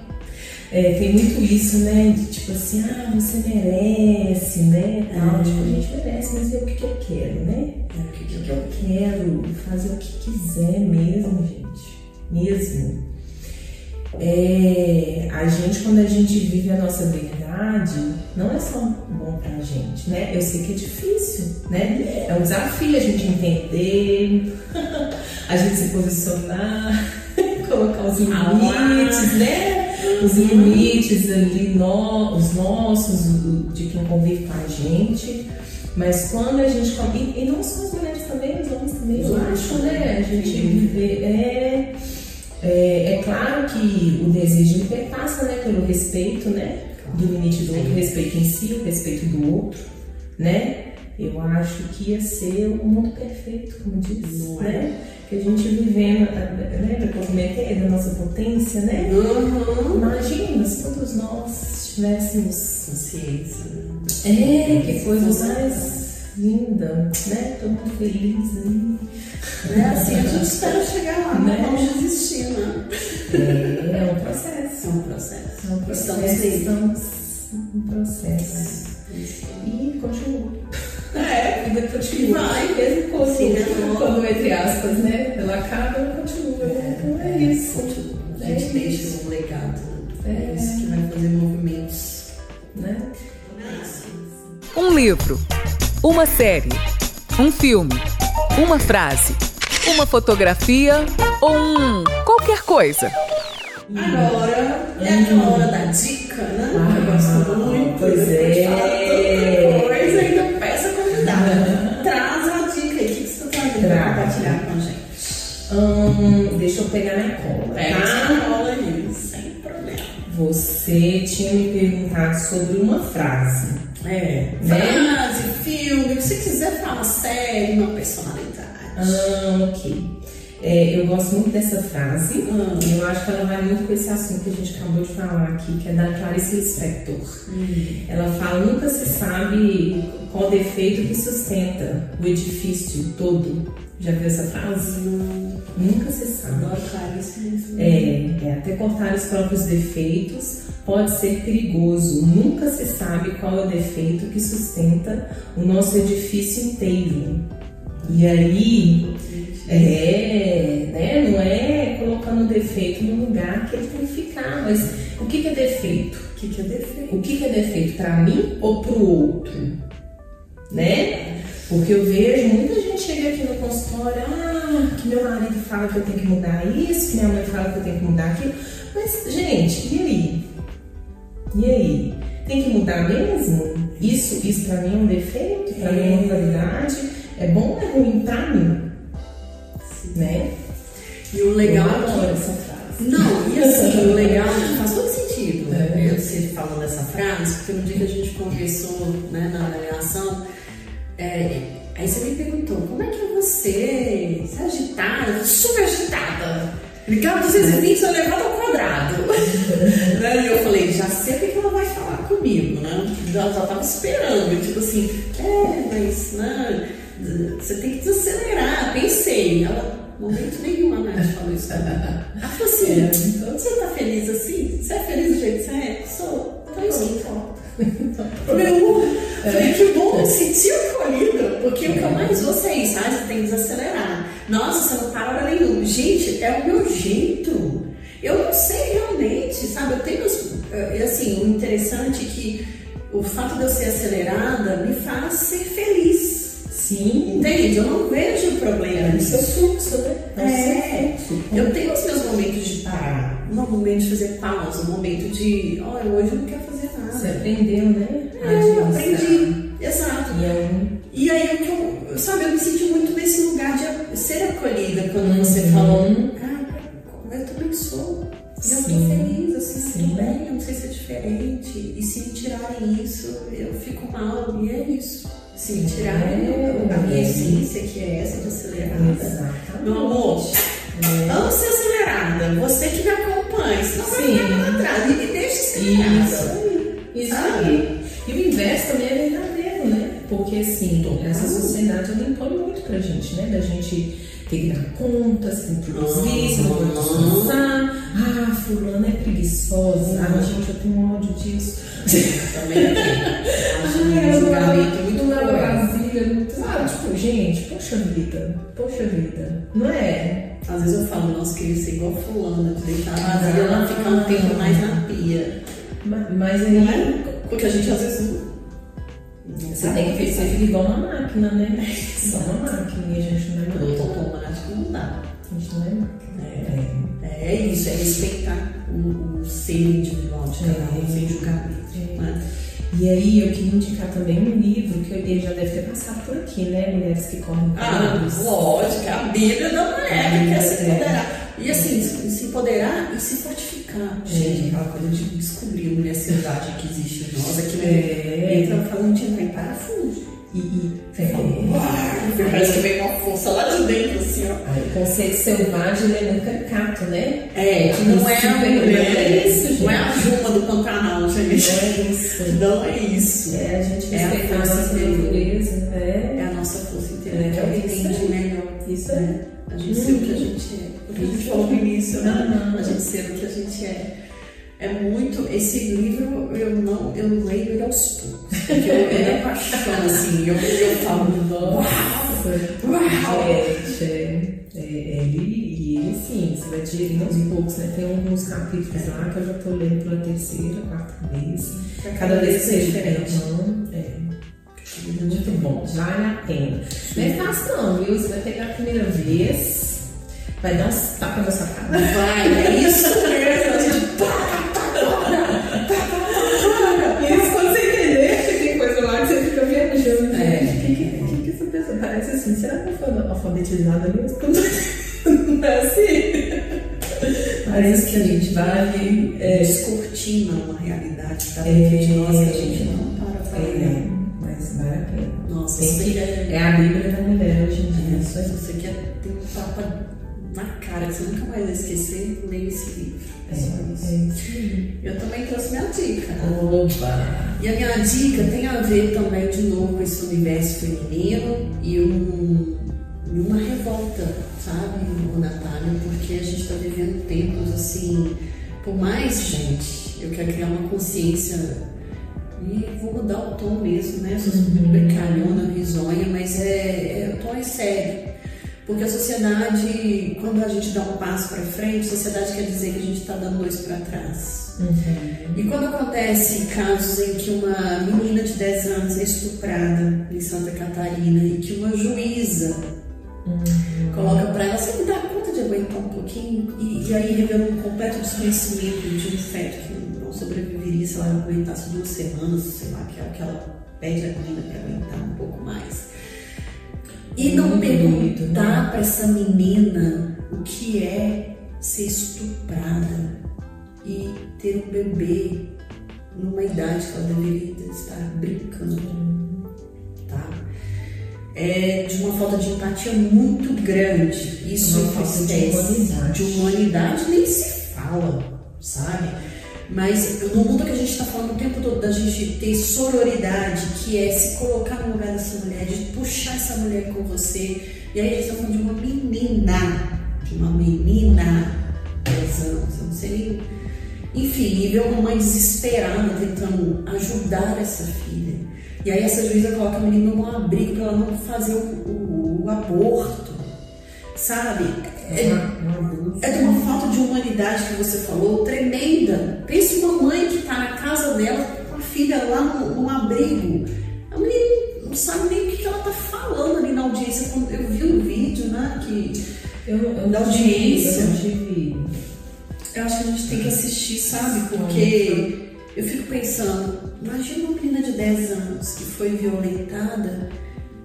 É, tem muito isso, né? De tipo assim, ah, você merece, né? Tal. É. Tipo, a gente merece, mas é o que, que eu quero, né? É, o que que que eu quero fazer o que quiser mesmo, gente. Mesmo. É, a gente, quando a gente vive a nossa verdade, não é só bom pra gente, né? Eu sei que é difícil, né? É um desafio a gente entender, *laughs* a gente se posicionar, *laughs* colocar os limites, né? Os limites ali, no, os nossos, de quem convive com a gente. Mas quando a gente convive, e não só as mulheres também, os homens também, eu acho, né? A gente viver. É, é, é claro que o desejo ele passa né, pelo respeito, né? Do limite do outro, o respeito em si, o respeito do outro, né? Eu acho que ia ser um mundo perfeito, como diz, Não é? né? Que a gente vivendo, lembra que eu comentei da nossa potência, né? Uhum. Imagina se todos nós tivéssemos. Consciência. É, que coisa mais linda, né? Todo mundo feliz aí. É assim, a gente espera chegar lá, não Né? vamos desistir, né? É, é um processo. É um processo. É um processo. Estamos. Estamos em processo. E continua. É, A vida continua. Vai. Mesmo quando, Sim, né? quando, entre aspas, né? Ela acaba, ela continua. né? Então é isso. A gente É deixa um legado, né? É. É isso que vai fazer movimentos. Né? Um livro, uma série, um filme, uma frase, uma fotografia ou um qualquer coisa. Agora é aquela hora da dica, né? Ah, eu gosto muito. pois é. falar tanta coisa, ainda peça convidada. Traz a dica aí. O que que você está trazendo para Trago. compartilhar com a gente? Hum, deixa eu pegar minha cola, Pega tá? essa cola aí, sem problema. Você tinha me perguntado sobre uma frase. É, Né? frase, filme, o que você quiser falar série, uma personalidade. Ah, ok. É, eu gosto muito dessa frase. Hum. Eu acho que ela vai muito com esse assunto que a gente acabou de falar aqui, que é da Clarice Lispector. Ela fala, nunca se sabe qual defeito que sustenta o edifício todo. Já viu essa frase? Nunca se sabe. Mesmo. É, é, até cortar os próprios defeitos pode ser perigoso. Nunca se sabe qual é o defeito que sustenta o nosso edifício inteiro. E aí, é, né, não é colocando o defeito no lugar que ele tem que ficar, mas o que, que é defeito? O que, que é defeito? O que, que é defeito para mim ou para o outro? Né? Porque eu vejo muita gente chega aqui no consultório, ah, que meu marido fala que eu tenho que mudar isso, que minha mãe fala que eu tenho que mudar aquilo. Mas, gente, e aí? E aí? Tem que mudar mesmo? Isso, isso pra mim é um defeito? Pra mim é uma qualidade? É bom ou é ruim pra mim? Né? E o legal eu é que adoro essa frase. Não, e assim, o legal faz todo sentido É. né? você falando dessa frase, porque no dia que a gente conversou né, na avaliação, é, aí você me perguntou, como é que é você? Você é agitada? Super agitada. Ligava 220, eu levado ao quadrado. *laughs* Né? E eu falei, já sei o que ela vai falar comigo, né? Já, já tava esperando, tipo assim, é, mas né, você tem que desacelerar. Pensei, ela, momento nenhum a Nath falou isso. Ela falou assim, É. então você tá feliz assim? Você é feliz do jeito que você é? Sou. Então isso que importa. Falei, uh, falei, que bom, senti acolhida, porque o que eu mais ouço é isso, ah, você tem que desacelerar. Nossa, você não para hora nenhuma. Gente, é o meu jeito. Eu não sei realmente, sabe? Eu tenho, eh, assim, o interessante é que o fato de eu ser acelerada me faz ser feliz. Sim, Entende? Eu não vejo problema é o seu fluxo, né? É. fluxo. Eu tenho os meus momentos de parar, um momento de fazer pausa, um momento de, olha, hoje eu não quero fazer Você aprendeu, né? É, eu aprendi. Exato. E é um E aí o que eu, sabe, eu me senti muito nesse lugar de ser acolhida quando você Uhum. falou, cara, eu também sou. E eu tô Sim. feliz, assim, eu Sim. bem, eu não sei se é diferente. E se me tirarem isso, eu fico mal. E é isso. Se me tirarem É. a minha essência, que é essa de acelerada. Exatamente. Meu amor, É. amo ser acelerada. Você que me acompanha, senão vai Sim. ficar lá atrás. E me deixa Isso acelerada. aí. Isso Sabe? aí. E o inverso também é verdadeiro, né? Porque assim, essa sociedade ela impõe muito pra gente, né? Da gente ter que dar conta, se produzir, se não descansar. Ah, fulana é preguiçosa. Ah, gente, eu tenho ódio disso. *laughs* Também aqui. *laughs* Acho um julgamento muito. Brasília, muito... Ah, tipo, gente, poxa vida, poxa vida. Não é? Às vezes eu falo, nossa, queria ser igual fulana, de deixar vazia, ela ficar um tempo mais na pia. Ma- Mas aí... Não é? Porque a gente às vezes não. não Você tem que ser igual uma máquina, né? *laughs* Só uma máquina e a gente não é Piloto máquina. automático não dá. A gente não é máquina. É, é isso, é respeitar o, o ser individual de cada um, É. sem julgamento. É. Né? E aí eu queria indicar também um livro que ele já deve ter passado por aqui, né? Mulheres que correm Ah, riscos. lógico, é a Bíblia da mulher que quer se É. empoderar. E assim, se se empoderar e se fortificar. Gente, aquela coisa de descobrir a universidade que existe em nós, aquilo É. entra falando de entrar em parafuso. E, e é, Uau, Parece que vem uma força lá de dentro, assim, ó. o conceito selvagem ele é muito caricato, né? É, que não é a mulher, é isso, não é a gente. Juma do Pantanal, Não gente. é isso. *laughs* Não é isso. É a gente É a respeitar a força nossa natureza. É. É a nossa força interior, É, que é o que isso tem de aí. melhor. Isso né? A gente ser o que a gente é. O que a gente falou no início, né? A gente ser o que a gente é. É muito. Esse livro eu não. Eu leio ele aos poucos. Porque eu, ele é paixão, assim. Eu, eu falo, Nossa, Uau! gente, é, é, ele, e ele sim, você vai digerindo aos poucos, né? Tem alguns capítulos lá que eu já tô lendo pela terceira, quarta vez. Cada vez que é diferente. Aham, é. Muito bom, vale a pena. Não é fácil não, viu? Você vai pegar a primeira vez, vai dar uns tapas na sua cara. Vai, é isso mesmo. A gente pá, E isso quando você entender que tem coisa lá que você fica viajando. É. O que, que, que, essa pessoa parece assim? Será que eu fui alfabetizada mesmo? *laughs* Não é assim? Parece que a gente vai. É, descortina uma realidade que está dentro de nós que a gente não para pra é, mas vale a pena. Nossa, Tem que, quer, é a Bíblia da mulher hoje em dia. Isso aí. você quer ter um tapa na cara que você nunca mais vai esquecer, leia esse livro. É só isso. É, é isso aí. Eu também trouxe minha dica. Oba! E a minha dica tem a ver também, de novo, com esse universo feminino e, um, uma revolta, sabe, ô, Natália? Porque a gente está vivendo tempos assim, por mais, gente, eu quero criar uma consciência e vou mudar o tom mesmo, né? Sou super brincalhona, risonha, mas é, é, o tom é sério. Porque a sociedade, quando a gente dá um passo para frente, a sociedade quer dizer que a gente está dando dois para trás. Uhum. E quando acontece casos em que uma menina de 10 anos é estuprada em Santa Catarina e que uma juíza coloca para ela, você me dá conta de aguentar um pouquinho? E, e aí revela um completo desconhecimento de um feto que não sobreviveria se ela aguentasse duas semanas, sei lá, que é o que ela pede a menina para aguentar um pouco mais. E não bonito, perguntar para essa menina o que é ser estuprada e ter um bebê numa idade que ela deveria estar brincando, tá? É de uma falta de empatia muito grande. Isso Uma falta de humanidade. De humanidade nem se fala, sabe? Mas no mundo que a gente está falando o tempo todo da gente ter sororidade, que é se colocar no lugar dessa mulher, de puxar essa mulher com você. E aí a gente está falando de uma menina, de uma menina, 10 anos, eu não sei nem. Enfim, e ver uma mãe desesperada tentando ajudar essa filha. E aí essa juíza coloca a menina num abrigo para ela não fazer o, o- o aborto, sabe? É, Um é de uma falta de humanidade que você falou, tremenda. Pense uma mãe que está na casa dela com a filha lá no, num abrigo. A menina não sabe nem o que, ela está falando ali na audiência. Quando eu vi o vídeo, né? Que Eu, eu Da audiência. Eu não tive. eu acho que a gente tem que assistir, sabe? Porque eu fico pensando, imagina uma menina de 10 anos que foi violentada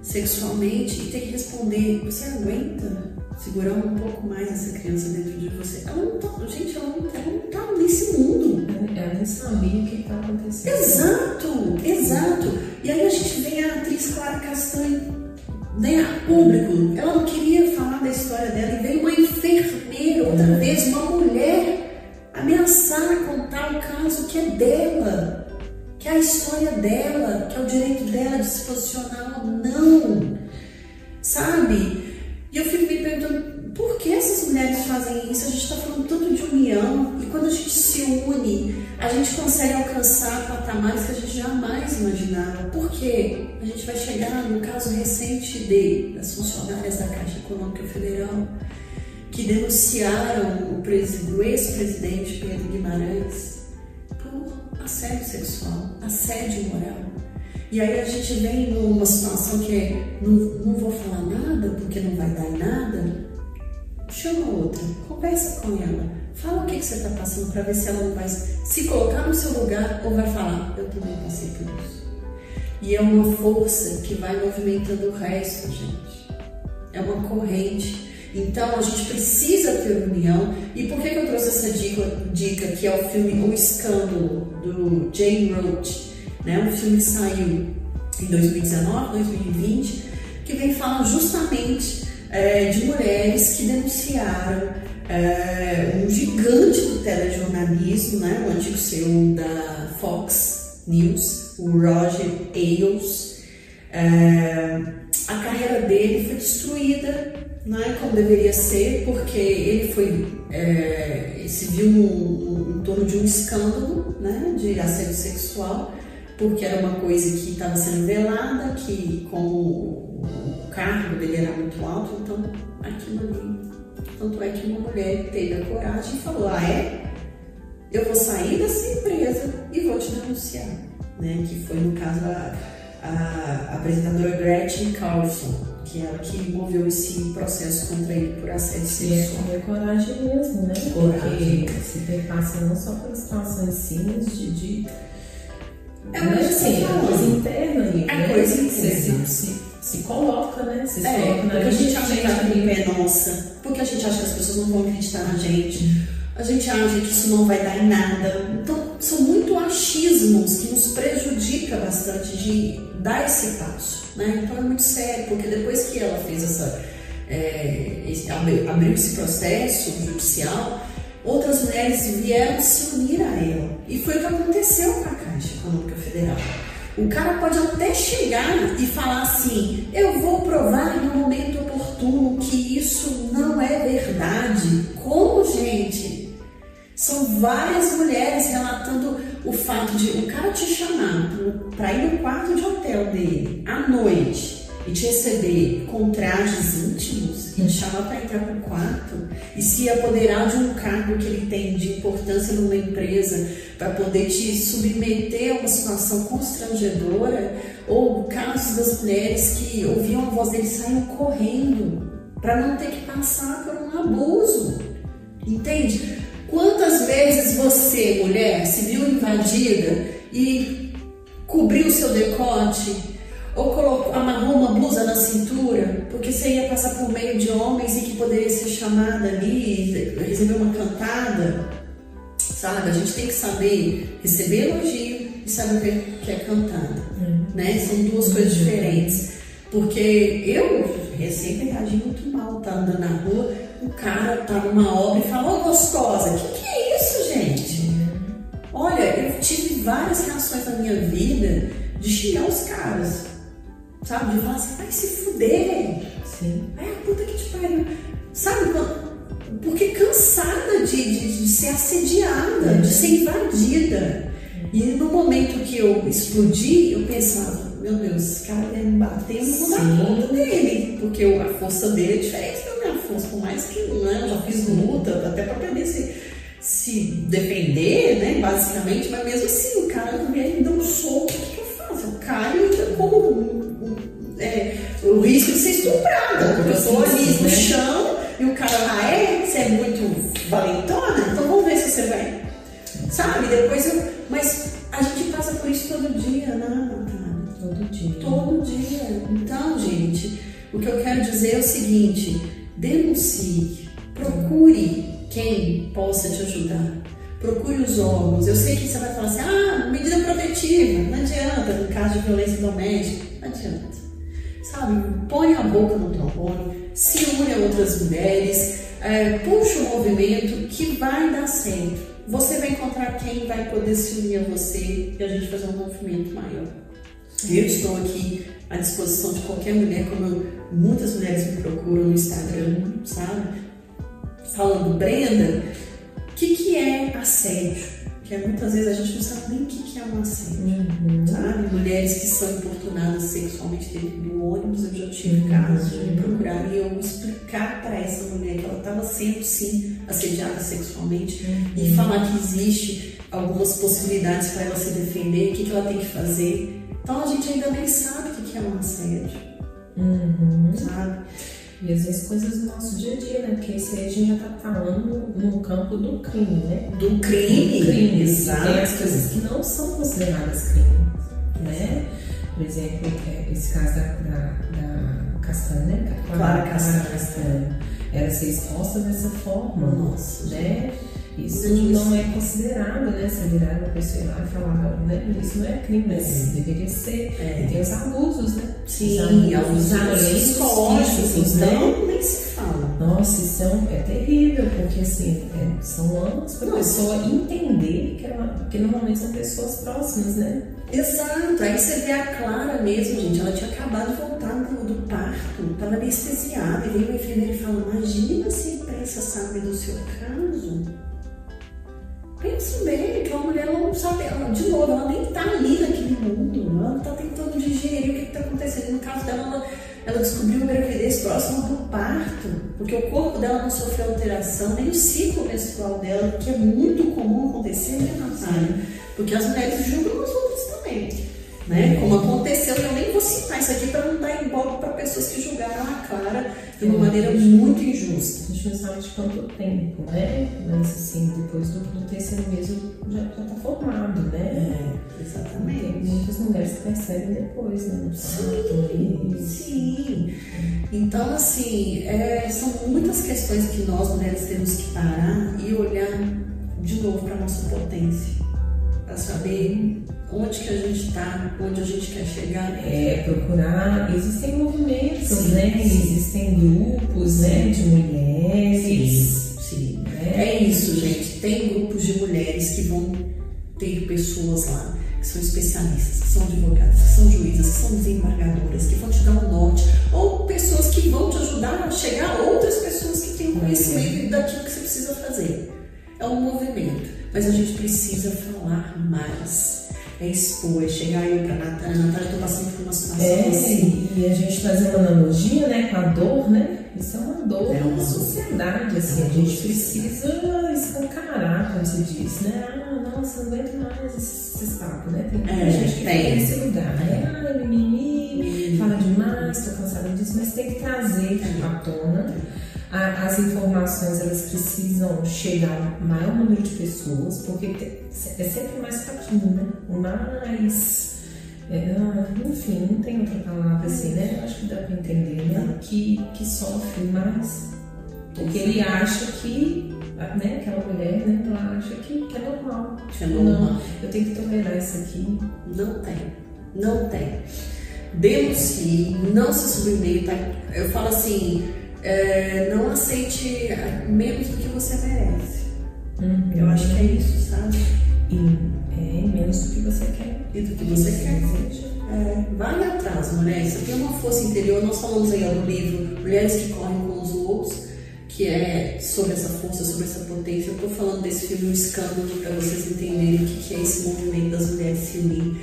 sexualmente e ter que responder, você aguenta segurar um pouco mais essa criança dentro de você? Ela não tá, gente, ela não, ela não tá nesse mundo. Ela nem sabia o que estava acontecendo. Exato, exato. E aí a gente vê a atriz Clara Castanho né, a público. Ela não queria falar da história dela e veio uma enfermeira, outra vez, uma mulher, ameaçar contar o caso que é dela, que é a história dela, que é o direito dela de se posicionar ou não. Sabe? E eu fico me perguntando por que essas mulheres fazem isso? A gente está falando tanto de união e quando a gente se une, a gente consegue alcançar patamares que a gente jamais imaginava. Por quê? A gente vai chegar no caso recente de, das funcionárias da Caixa Econômica Federal que denunciaram o, presi- o ex-presidente Pedro Guimarães por assédio sexual, assédio moral. E aí a gente vem numa situação que é, não, não vou falar nada porque não vai dar em nada. Chama outra, conversa com ela, fala o que, que você está passando para ver se ela não vai se colocar no seu lugar ou vai falar, eu também passei por isso. E é uma força que vai movimentando o resto, gente. É uma corrente. Então a gente precisa ter união. E por que, que eu trouxe essa dica, dica que é o filme O Escândalo, do Jane Roach? Né? Um filme saiu em 2019, 2020, que vem falar justamente é, de mulheres que denunciaram é, um gigante do telejornalismo, né? o antigo CEO da Fox News, o Roger Ailes. É, a carreira dele foi destruída, não é como deveria ser, porque ele foi é, se viu um- um- em torno de um escândalo né, de assédio sexual, porque era uma coisa que estava sendo velada, que como o cargo dele era muito alto, então aquilo ali. Tanto é que uma mulher teve a coragem e falou: Ah, é? Eu vou sair dessa empresa e vou te denunciar. Né? Que foi, no caso, a, a apresentadora Gretchen Carlson, que é ela que moveu esse processo contra ele por assédio E é sexual. coragem mesmo, né? Coragem. Porque se perpassa não só pelas situações sim, mas de. de É que tô assim, falando. coisa interna ali. É coisa Você interna. se, se, se coloca, né? Você se É, coloca na porque a gente acha que a culpa é nossa, porque a gente acha que as pessoas não vão acreditar na gente, a gente acha que isso não vai dar em nada. Então, são muito achismos que nos prejudica bastante de dar esse passo, né? Então é muito sério, porque depois que ela fez essa, é, abriu esse processo judicial, outras mulheres vieram se unir a ela. E foi o que aconteceu com a Caixa Econômica Federal. O cara pode até chegar e falar assim: eu vou provar no momento oportuno que isso não é verdade. Como, gente? São várias mulheres relatando o fato de o cara te chamar para ir no quarto de hotel dele à noite e te receber com trajes íntimos te chamar para entrar pro quarto e se apoderar de um cargo que ele tem de importância numa empresa para poder te submeter a uma situação constrangedora ou casos das mulheres que ouviam a voz dele saíam correndo para não ter que passar por um abuso. Entende? Quantas vezes você, mulher, se viu invadida e cobriu seu decote ou colocou, amarrou uma blusa na cintura porque você ia passar por meio de homens e que poderia ser chamada ali, receber uma cantada? Sabe? A gente tem que saber receber elogio e saber o que é cantada. Né? São duas coisas diferentes. Porque eu sempre reagi muito mal, tá andando na rua, o cara tá numa obra e fala, ô gostosa, que que é isso, gente? Olha, eu tive várias reações na minha vida de xingar os caras, sabe? De falar assim, vai se fuder, Sim. é a puta que te pariu. Sabe? Porque cansada de, de, de ser assediada, de ser invadida. E no momento que eu explodi, eu pensava, meu Deus, esse cara quer me bater, eu não vou dar Sim. conta dele. Porque a força dele é diferente da minha força, por mais que né, eu já fiz luta, até pra poder se, se defender, né? Basicamente, mas mesmo assim, o cara vem me dá um soco, o que, eu faço? Eu caio com um- é, o risco de ser estuprada, porque eu tô ali no Né? chão e o cara lá é, você é muito valentona, então vamos ver se você vai. Sabe? Depois eu. Mas a gente passa por isso todo dia, né, Natália? Todo dia. Todo dia. Então, gente, o que eu quero dizer é o seguinte: denuncie, procure quem possa te ajudar. Procure os órgãos. Eu sei que você vai falar assim: ah, medida protetiva. Não adianta, no caso de violência doméstica. Não adianta. Sabe? Põe a boca no trombone, se une a outras mulheres, é, puxa o movimento que vai dar certo. Você vai encontrar quem vai poder se unir a você e a gente fazer um movimento maior. Eu estou aqui à disposição de qualquer mulher, como eu- muitas mulheres me procuram no Instagram, sabe? Falando, Brenda, o que, que é assédio? Porque muitas vezes a gente não sabe nem o que, é um assédio. Uhum. Sabe? Mulheres que são importunadas sexualmente dentro do ônibus, eu já tive casos de me procurar e eu explicar para essa mulher que ela estava sendo sim assediada sexualmente e falar que existe algumas possibilidades para ela se defender, o que, que ela tem que fazer. Então a gente ainda nem sabe o que, que é um assédio, Uhum. sabe? E às vezes coisas do nosso dia a dia, né? Porque isso aí a gente já tá falando no campo do crime, né? Do crime, Do crime. exato. Tem as coisas que não são consideradas crime, né? Por exemplo, é, esse caso da, da, da Castanha, né? Clara Castanha. Castanha. Ela ser exposta dessa forma, Nossa, né? Isso Isso. não é considerado, né? Se virar uma pessoa lá e falar, né? Isso não é crime, mas deveria ser. É. E tem os abusos, né? Sim, Os alguns violentos psicológicos, né? então nem se fala. Nossa, isso é, um- é terrível, porque assim, é, são anos para a pessoa entender que, ela, que normalmente são pessoas próximas, né? Exato, aí você vê a Clara mesmo, gente, ela tinha acabado de voltar do, do parto, estava anestesiada, e veio uma enfermeira e fala, imagina se a imprensa sabe do seu caso. Pense bem, que uma mulher não sabe, de novo, ela nem está ali naquele mundo, ela está tentando digerir o que está acontecendo. No caso dela, ela, ela descobriu uma gravidez próxima do parto, porque o corpo dela não sofreu alteração, nem o ciclo menstrual dela, que é muito comum acontecer, né, Natália? Porque as mulheres julgam as outras também. Né? Como aconteceu, e eu nem vou citar isso aqui para não dar igual para pessoas que julgaram a Clara de uma maneira muito injusta. A gente não sabe de quanto tempo, né? Mas assim, depois do, do terceiro mês já está formado, né? É, exatamente. Tem muitas mulheres que percebem depois, né? Sim, sim. Então, assim, é, são muitas questões que nós mulheres temos que parar e olhar de novo para nossa potência. Para saber onde que a gente está, onde a gente quer chegar. É, procurar. Existem movimentos, sim, né? Sim. Existem grupos né? de mulheres. Sim, sim. Né? É isso, gente. Tem grupos de mulheres que vão ter pessoas lá que são especialistas, que são advogadas, que são juízas, que são desembargadoras, que vão te dar um norte, ou pessoas que vão te ajudar a chegar a outras pessoas que têm conhecimento daquilo que você precisa fazer. É um movimento, mas a gente precisa falar mais é expor, é chegar aí pra Natália, Natália, tô passando por uma situação é, assim. E a gente fazer uma analogia, né, com a dor, né? Isso é uma dor é uma da sociedade, assim, a gente precisa escancarar, como você disse, né? Ah, nossa, não aguento mais esse, esse papo, né? Tem muita é, gente que tem esse lugar, né? Ah, mimimi, fala demais, tô cansada disso, mas tem que trazer à tona as informações elas precisam chegar ao maior número de pessoas, porque é sempre mais fraquinho, né? Mais. É, enfim, não tem outra palavra assim, né? Acho que dá para entender, né? Que, que sofre mais. Porque ele acha que, né, aquela mulher, né, ela acha que, que é normal. Que é normal. Não, eu tenho que tolerar isso aqui. Não tem. Não tem. Denuncie, não se submeta. Eu falo assim, é, não aceite menos do que você merece. Uhum. Eu acho que é isso, sabe? E é menos do que você quer. E do que você quer. É, vai atrás, mulher. Aqui é uma força interior. Nós falamos aí no livro Mulheres que Correm com os Lobos, que é sobre essa força, sobre essa potência. Eu estou falando desse filme O Escândalo para vocês entenderem o que é esse movimento das mulheres se unir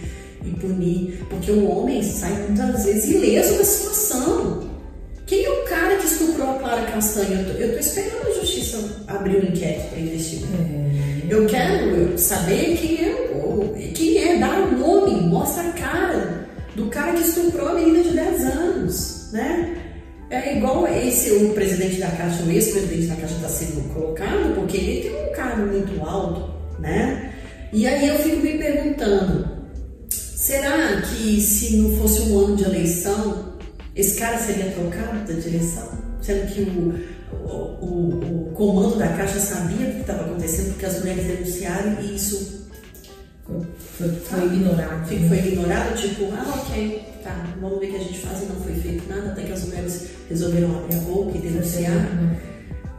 e punir. Porque o homem sai muitas vezes ileso da situação. Quem é o cara que estuprou a Clara Castanha? Eu tô, esperando a justiça abrir um inquérito para investigar. É. Eu quero saber quem é, quem é, dar o nome, mostra a cara do cara que estuprou a menina de 10 anos, né? É igual esse, o presidente da Caixa, o ex-presidente da Caixa está sendo colocado, porque ele tem um cargo muito alto, né? E aí eu fico me perguntando, será que se não fosse um ano de eleição, esse cara seria trocado da direção, sendo que o, o, o, o comando da Caixa sabia do que estava acontecendo, porque as mulheres denunciaram e isso foi, foi, ignorado. Foi, foi ignorado, tipo, ah, ok, tá, vamos ver o que a gente faz e não foi feito nada, até que as mulheres resolveram abrir a boca e denunciar.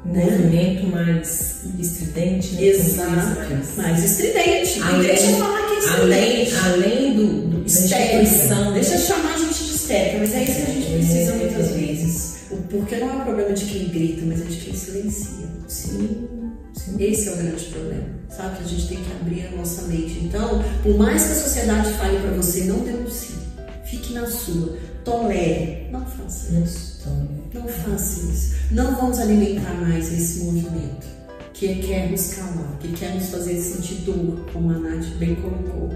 Um né? movimento mais estridente, né? Exato, mais estridente. Além, deixa eu falar que é estridente. Além, além do, do da Deixa eu chamar a gente de mas é isso que a gente precisa muitas vezes. Porque não é um problema de quem grita, mas é de quem silencia. Sim, sim. Esse é o grande problema. Sabe? Que a gente tem que abrir a nossa mente. Então, por mais que a sociedade fale para você, não denuncie. Fique na sua. Tolere. Não faça isso. Não faça isso. Não vamos alimentar mais esse movimento que quer nos calar, que quer nos fazer sentir dor, como a Nath bem colocou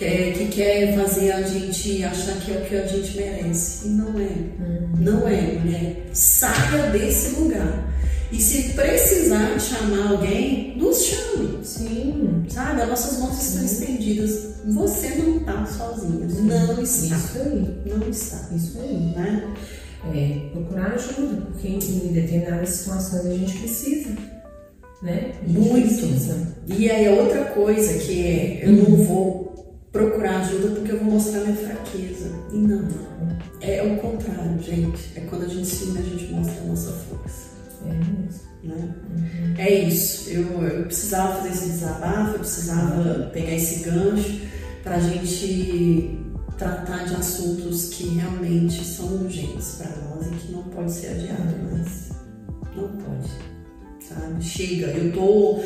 é, que quer fazer a gente achar que é o que a gente merece. E não é. Uhum. Não é, mulher. Saia desse lugar. E se precisar chamar alguém, nos chame. Sim. Sabe? As nossas mãos estão estendidas. Você não está sozinha. Não está. Isso aí. Não está. Isso aí. Né? É, procurar ajuda, porque em determinadas situações a gente precisa. Né? Muito. Precisa. E aí outra coisa que é, eu não vou procurar ajuda porque eu vou mostrar minha fraqueza. E não, é o contrário, gente. É quando a gente se une, a gente mostra a nossa força. É isso. Né? Uhum. É isso. Eu, eu precisava fazer esse desabafo, eu precisava pegar esse gancho para a gente tratar de assuntos que realmente são urgentes para nós e que não pode ser adiado mais. Não pode. Sabe? Chega. Eu tô,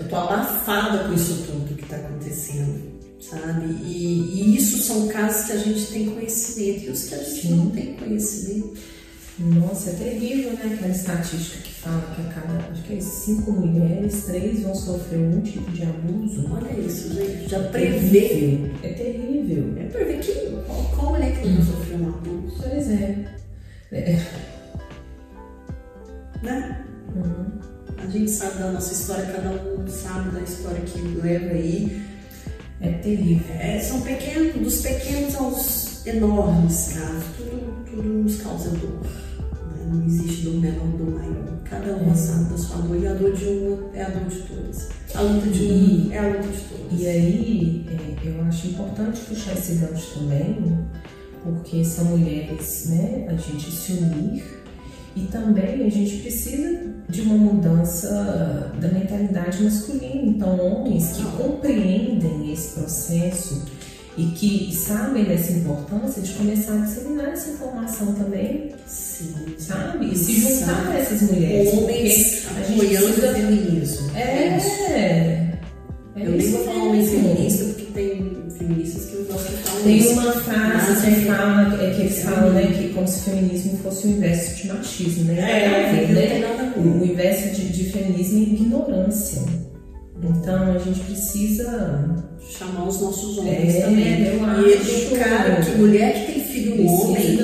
eu tô abafada com isso tudo que está acontecendo sabe? E, e, isso são casos que a gente tem conhecimento e os que a gente Sim. não tem conhecimento. Nossa, é terrível, né? Aquela estatística que fala que a cada, acho que é cinco mulheres, três vão sofrer um tipo de abuso. Olha isso, gente. Já é prevê. É terrível. É prevê que qual, qual mulher que nunca sofreu um abuso. Pois é. é. Né? Uhum. A gente sabe da nossa história, cada um sabe da história que leva aí. É terrível. É, são pequenos, dos pequenos aos enormes casos, tudo, tudo nos causa dor. Né? Não existe dor menor do maior. Cada uma É. sabe da sua dor e a dor de uma é a dor de todas. A luta de E- um é a luta de todas. E aí, é, eu acho importante puxar esse gancho também, porque são mulheres, né, a gente se unir e também a gente precisa de uma mudança da mentalidade masculina. Então, homens que compreendem esse processo e que sabem dessa importância de começar a disseminar essa informação também, Sim. sabe? E se juntar a essas mulheres. Homens apoiando precisa- o feminismo. É, isso. é Eu nem vou falar homem feminista, porque tem feministas que Tem uma frase que, é- fala, é que eles é falam, né, um- que como se o feminismo fosse o inverso de machismo, né? É, não né? tem nada. O inverso de, de feminismo é ignorância. Então a gente precisa Chamar os nossos homens É, também. eu E educar que mulher que tem filho homem,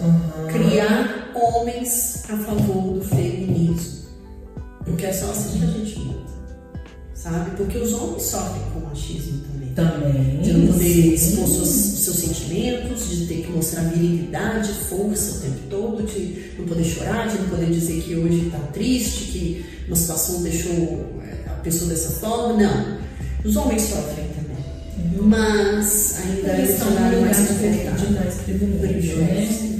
Aham. criar homens a favor do feminismo. Porque é só assim que a gente. Sabe? Porque os homens sofrem com machismo também. também. De não poder expor seus, seus sentimentos, de ter que mostrar virilidade, força o tempo todo, de não poder chorar, de não poder dizer que hoje está triste, que uma situação deixou é, a pessoa dessa forma. Não. Os homens sofrem também. Mas ainda é Eles estão cenário mais de mais privilégio, né?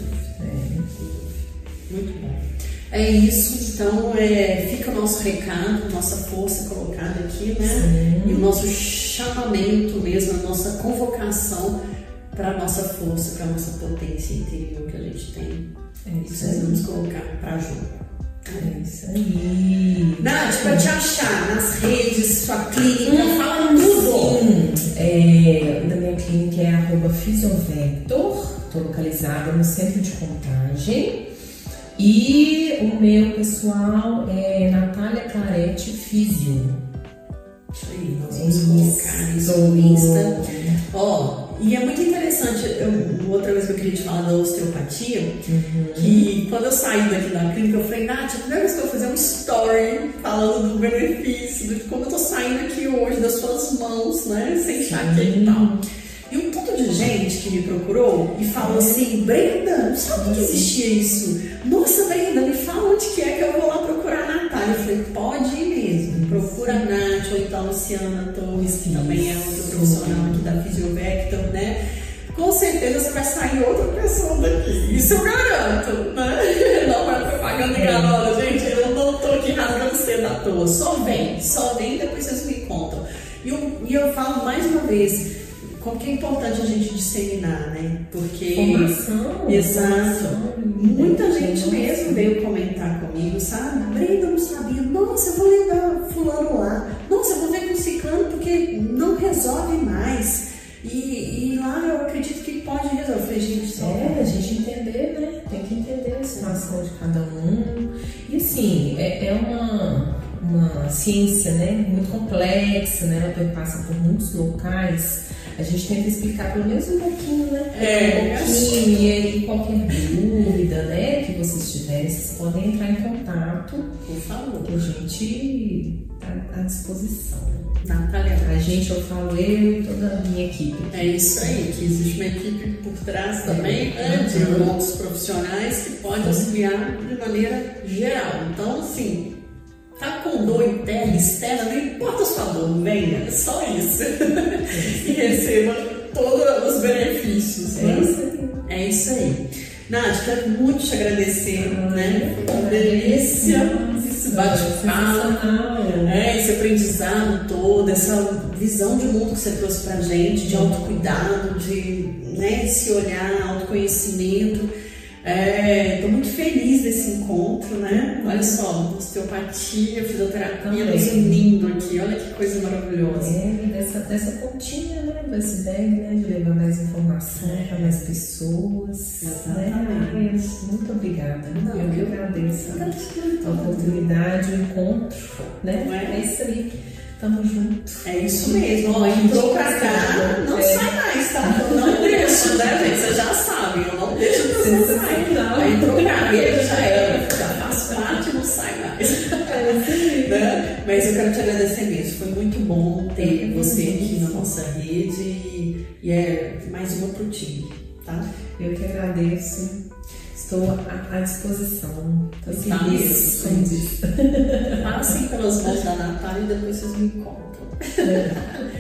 É isso, então é, fica o nosso recado, nossa força colocada aqui, né? E o nosso chamamento mesmo, a nossa convocação para a nossa força, para a nossa potência interior que a gente tem. É isso aí. precisamos colocar para jogo. É isso aí. Nath, para te achar nas redes, sua clínica, fala tudo! Sim, é, da minha clínica é arroba Fisiovector, estou localizada no centro de contagem. E o meu pessoal é Natália Clarete Fisio. Isso aí, nós vamos colocar isso no Insta. Ó, e é muito interessante, eu, outra vez que eu queria te falar da osteopatia, que quando eu saí daqui da clínica, eu falei, Nath, a primeira vez que eu vou fazer um story falando do benefício, de como eu tô saindo aqui hoje das suas mãos, né, sem enxaqueca e tal. E um tanto de gente que me procurou e falou assim, Brenda, não sabia que existia isso. Nossa, Brenda, me fala onde que é que eu vou lá procurar a Natália. Eu falei, pode ir mesmo. Procura a Nath ou então a Luciana Torres, que também é outra profissional aqui da Fisiovector, né? Com certeza você vai sair outra pessoa daqui. Isso eu garanto, né? *laughs* Não é propaganda enganosa, gente. Eu não tô aqui rasgando cedo à toa. Só vem, só vem e depois vocês me contam. E eu, e eu falo mais uma vez, como que é importante a gente disseminar, né? Porque Formação. Exato. formação, muita gente Nossa. mesmo veio comentar comigo, sabe? Brenda, eu não sabia. Nossa, eu vou levar fulano lá. Nossa, eu vou ver com ciclano porque não resolve mais. E, e lá eu acredito que pode resolver. Eu falei, gente, só É, a gente entender, né? Tem que entender a situação de cada um. E assim, é, é uma, uma ciência né? muito complexa, né? Ela perpassa por muitos locais. A gente tenta explicar pelo menos um pouquinho, né? É, um pouquinho, e aí qualquer dúvida, né, que vocês tiverem, vocês podem entrar em contato, por favor. que a gente está à disposição. Natália, A gente, eu falo eu e toda a minha equipe. É isso aí, que existe uma equipe por trás também, né, de outros profissionais que pode auxiliar de maneira geral. Então, assim, tá com dor interna, externa, não importa a sua dor, venha, é só isso. *laughs* e receba todos os benefícios. É né? isso aí. É isso aí. Nath, quero muito te agradecer, Ah, né? Uma delícia esse bate-papo. É, esse aprendizado todo, essa visão de mundo que você trouxe pra gente, de autocuidado, de né, se olhar, autoconhecimento. Estou muito feliz desse encontro, né? Olha só, osteopatia, fisioterapia, Também. nos unindo aqui, olha que coisa maravilhosa. É, dessa, dessa pontinha, né, do iceberg, né, de levar mais informação para mais pessoas. Né? Exatamente. Ai, muito obrigada. Não, eu que agradeço a oportunidade, o encontro, né? É? É isso aí. Tamo junto. É isso mesmo, ó, entrou pra cá, não É. sai mais, tá? Não deixa, né, gente? você não sai, não. Aí trocar já era, já faz parte e não sai mais. É né? Mas eu quero te agradecer mesmo, foi muito bom ter você aqui na nossa rede e é mais uma pro time, tá? Eu que agradeço. Estou à, disposição. Estou tá feliz com isso. Passem pelas mãos da Natália e depois vocês me contam. É.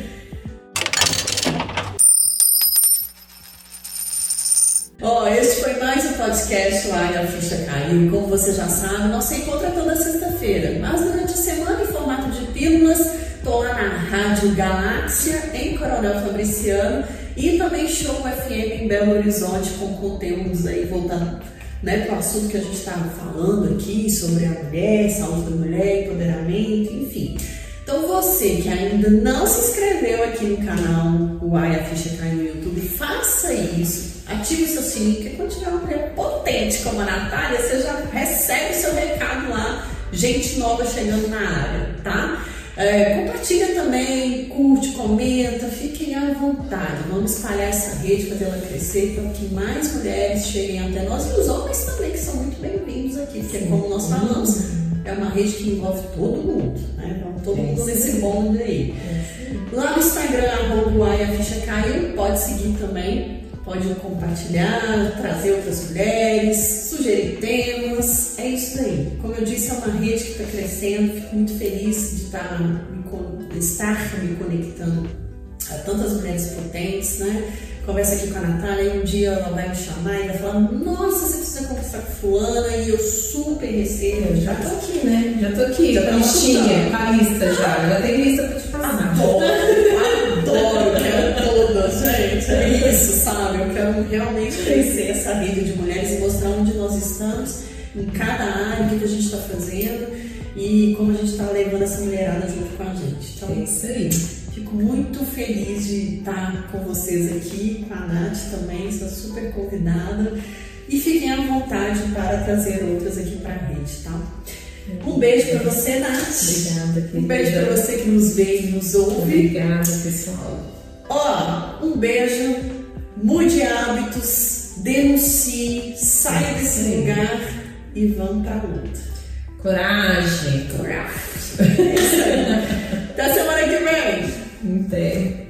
Ó, este foi mais um podcast lá e a ficha caiu. Como você já sabe, nosso encontro é toda sexta-feira. Mas durante a semana, em formato de pílulas, tô lá na Rádio Galáxia, em Coronel Fabriciano, e também Show FM em Belo Horizonte, com conteúdos aí voltando né, para o assunto que a gente estava falando aqui sobre a mulher, saúde da mulher, empoderamento, enfim. Então você que ainda não se inscreveu aqui no canal o Ai a Ficha Cai no YouTube, faça isso. Ative o seu sininho, porque quando tiver uma mulher potente como a Natália, você já recebe o seu recado lá, gente nova chegando na área, tá? É, compartilha também, curte, comenta, fiquem à vontade. Vamos espalhar essa rede, fazer ela crescer para que mais mulheres cheguem até nós e os homens também, que são muito bem-vindos aqui, porque como nós falamos, é uma rede que envolve todo mundo, né? Então, todo mundo nesse bonde aí. Lá no Instagram, arroba a ficha caiu, pode seguir também, pode compartilhar, trazer outras mulheres, sugerir temas, é isso aí. Como eu disse, é uma rede que está crescendo, fico muito feliz de estar me, estar me conectando a tantas mulheres potentes, né? Conversa aqui com a Natália e um dia ela vai me chamar e vai falar, nossa, você precisa conversar com fulana e eu super recebo. Já tô aqui, né? Já tô aqui, já tô listinha, com a lista já. Já tem lista pra te passar. Adoro, adoro, gente. É isso, sabe? Eu quero realmente crescer essa rede de mulheres e mostrar onde nós estamos, em cada área, o que a gente está fazendo e como a gente está levando essa mulherada junto com a gente. Então, é isso aí. Fico muito feliz de estar com vocês aqui, com a Nath também, sou super convidada. E fiquem à vontade para trazer outras aqui para a rede, tá? Um beijo para você, Nath. Obrigada, querida. Um beijo para você que nos vê e nos ouve. Obrigada, pessoal. Ó, um beijo, mude hábitos, denuncie, saia desse lugar e vão pra luta. Coragem. Coragem. Tá. Até semana que vem. Até.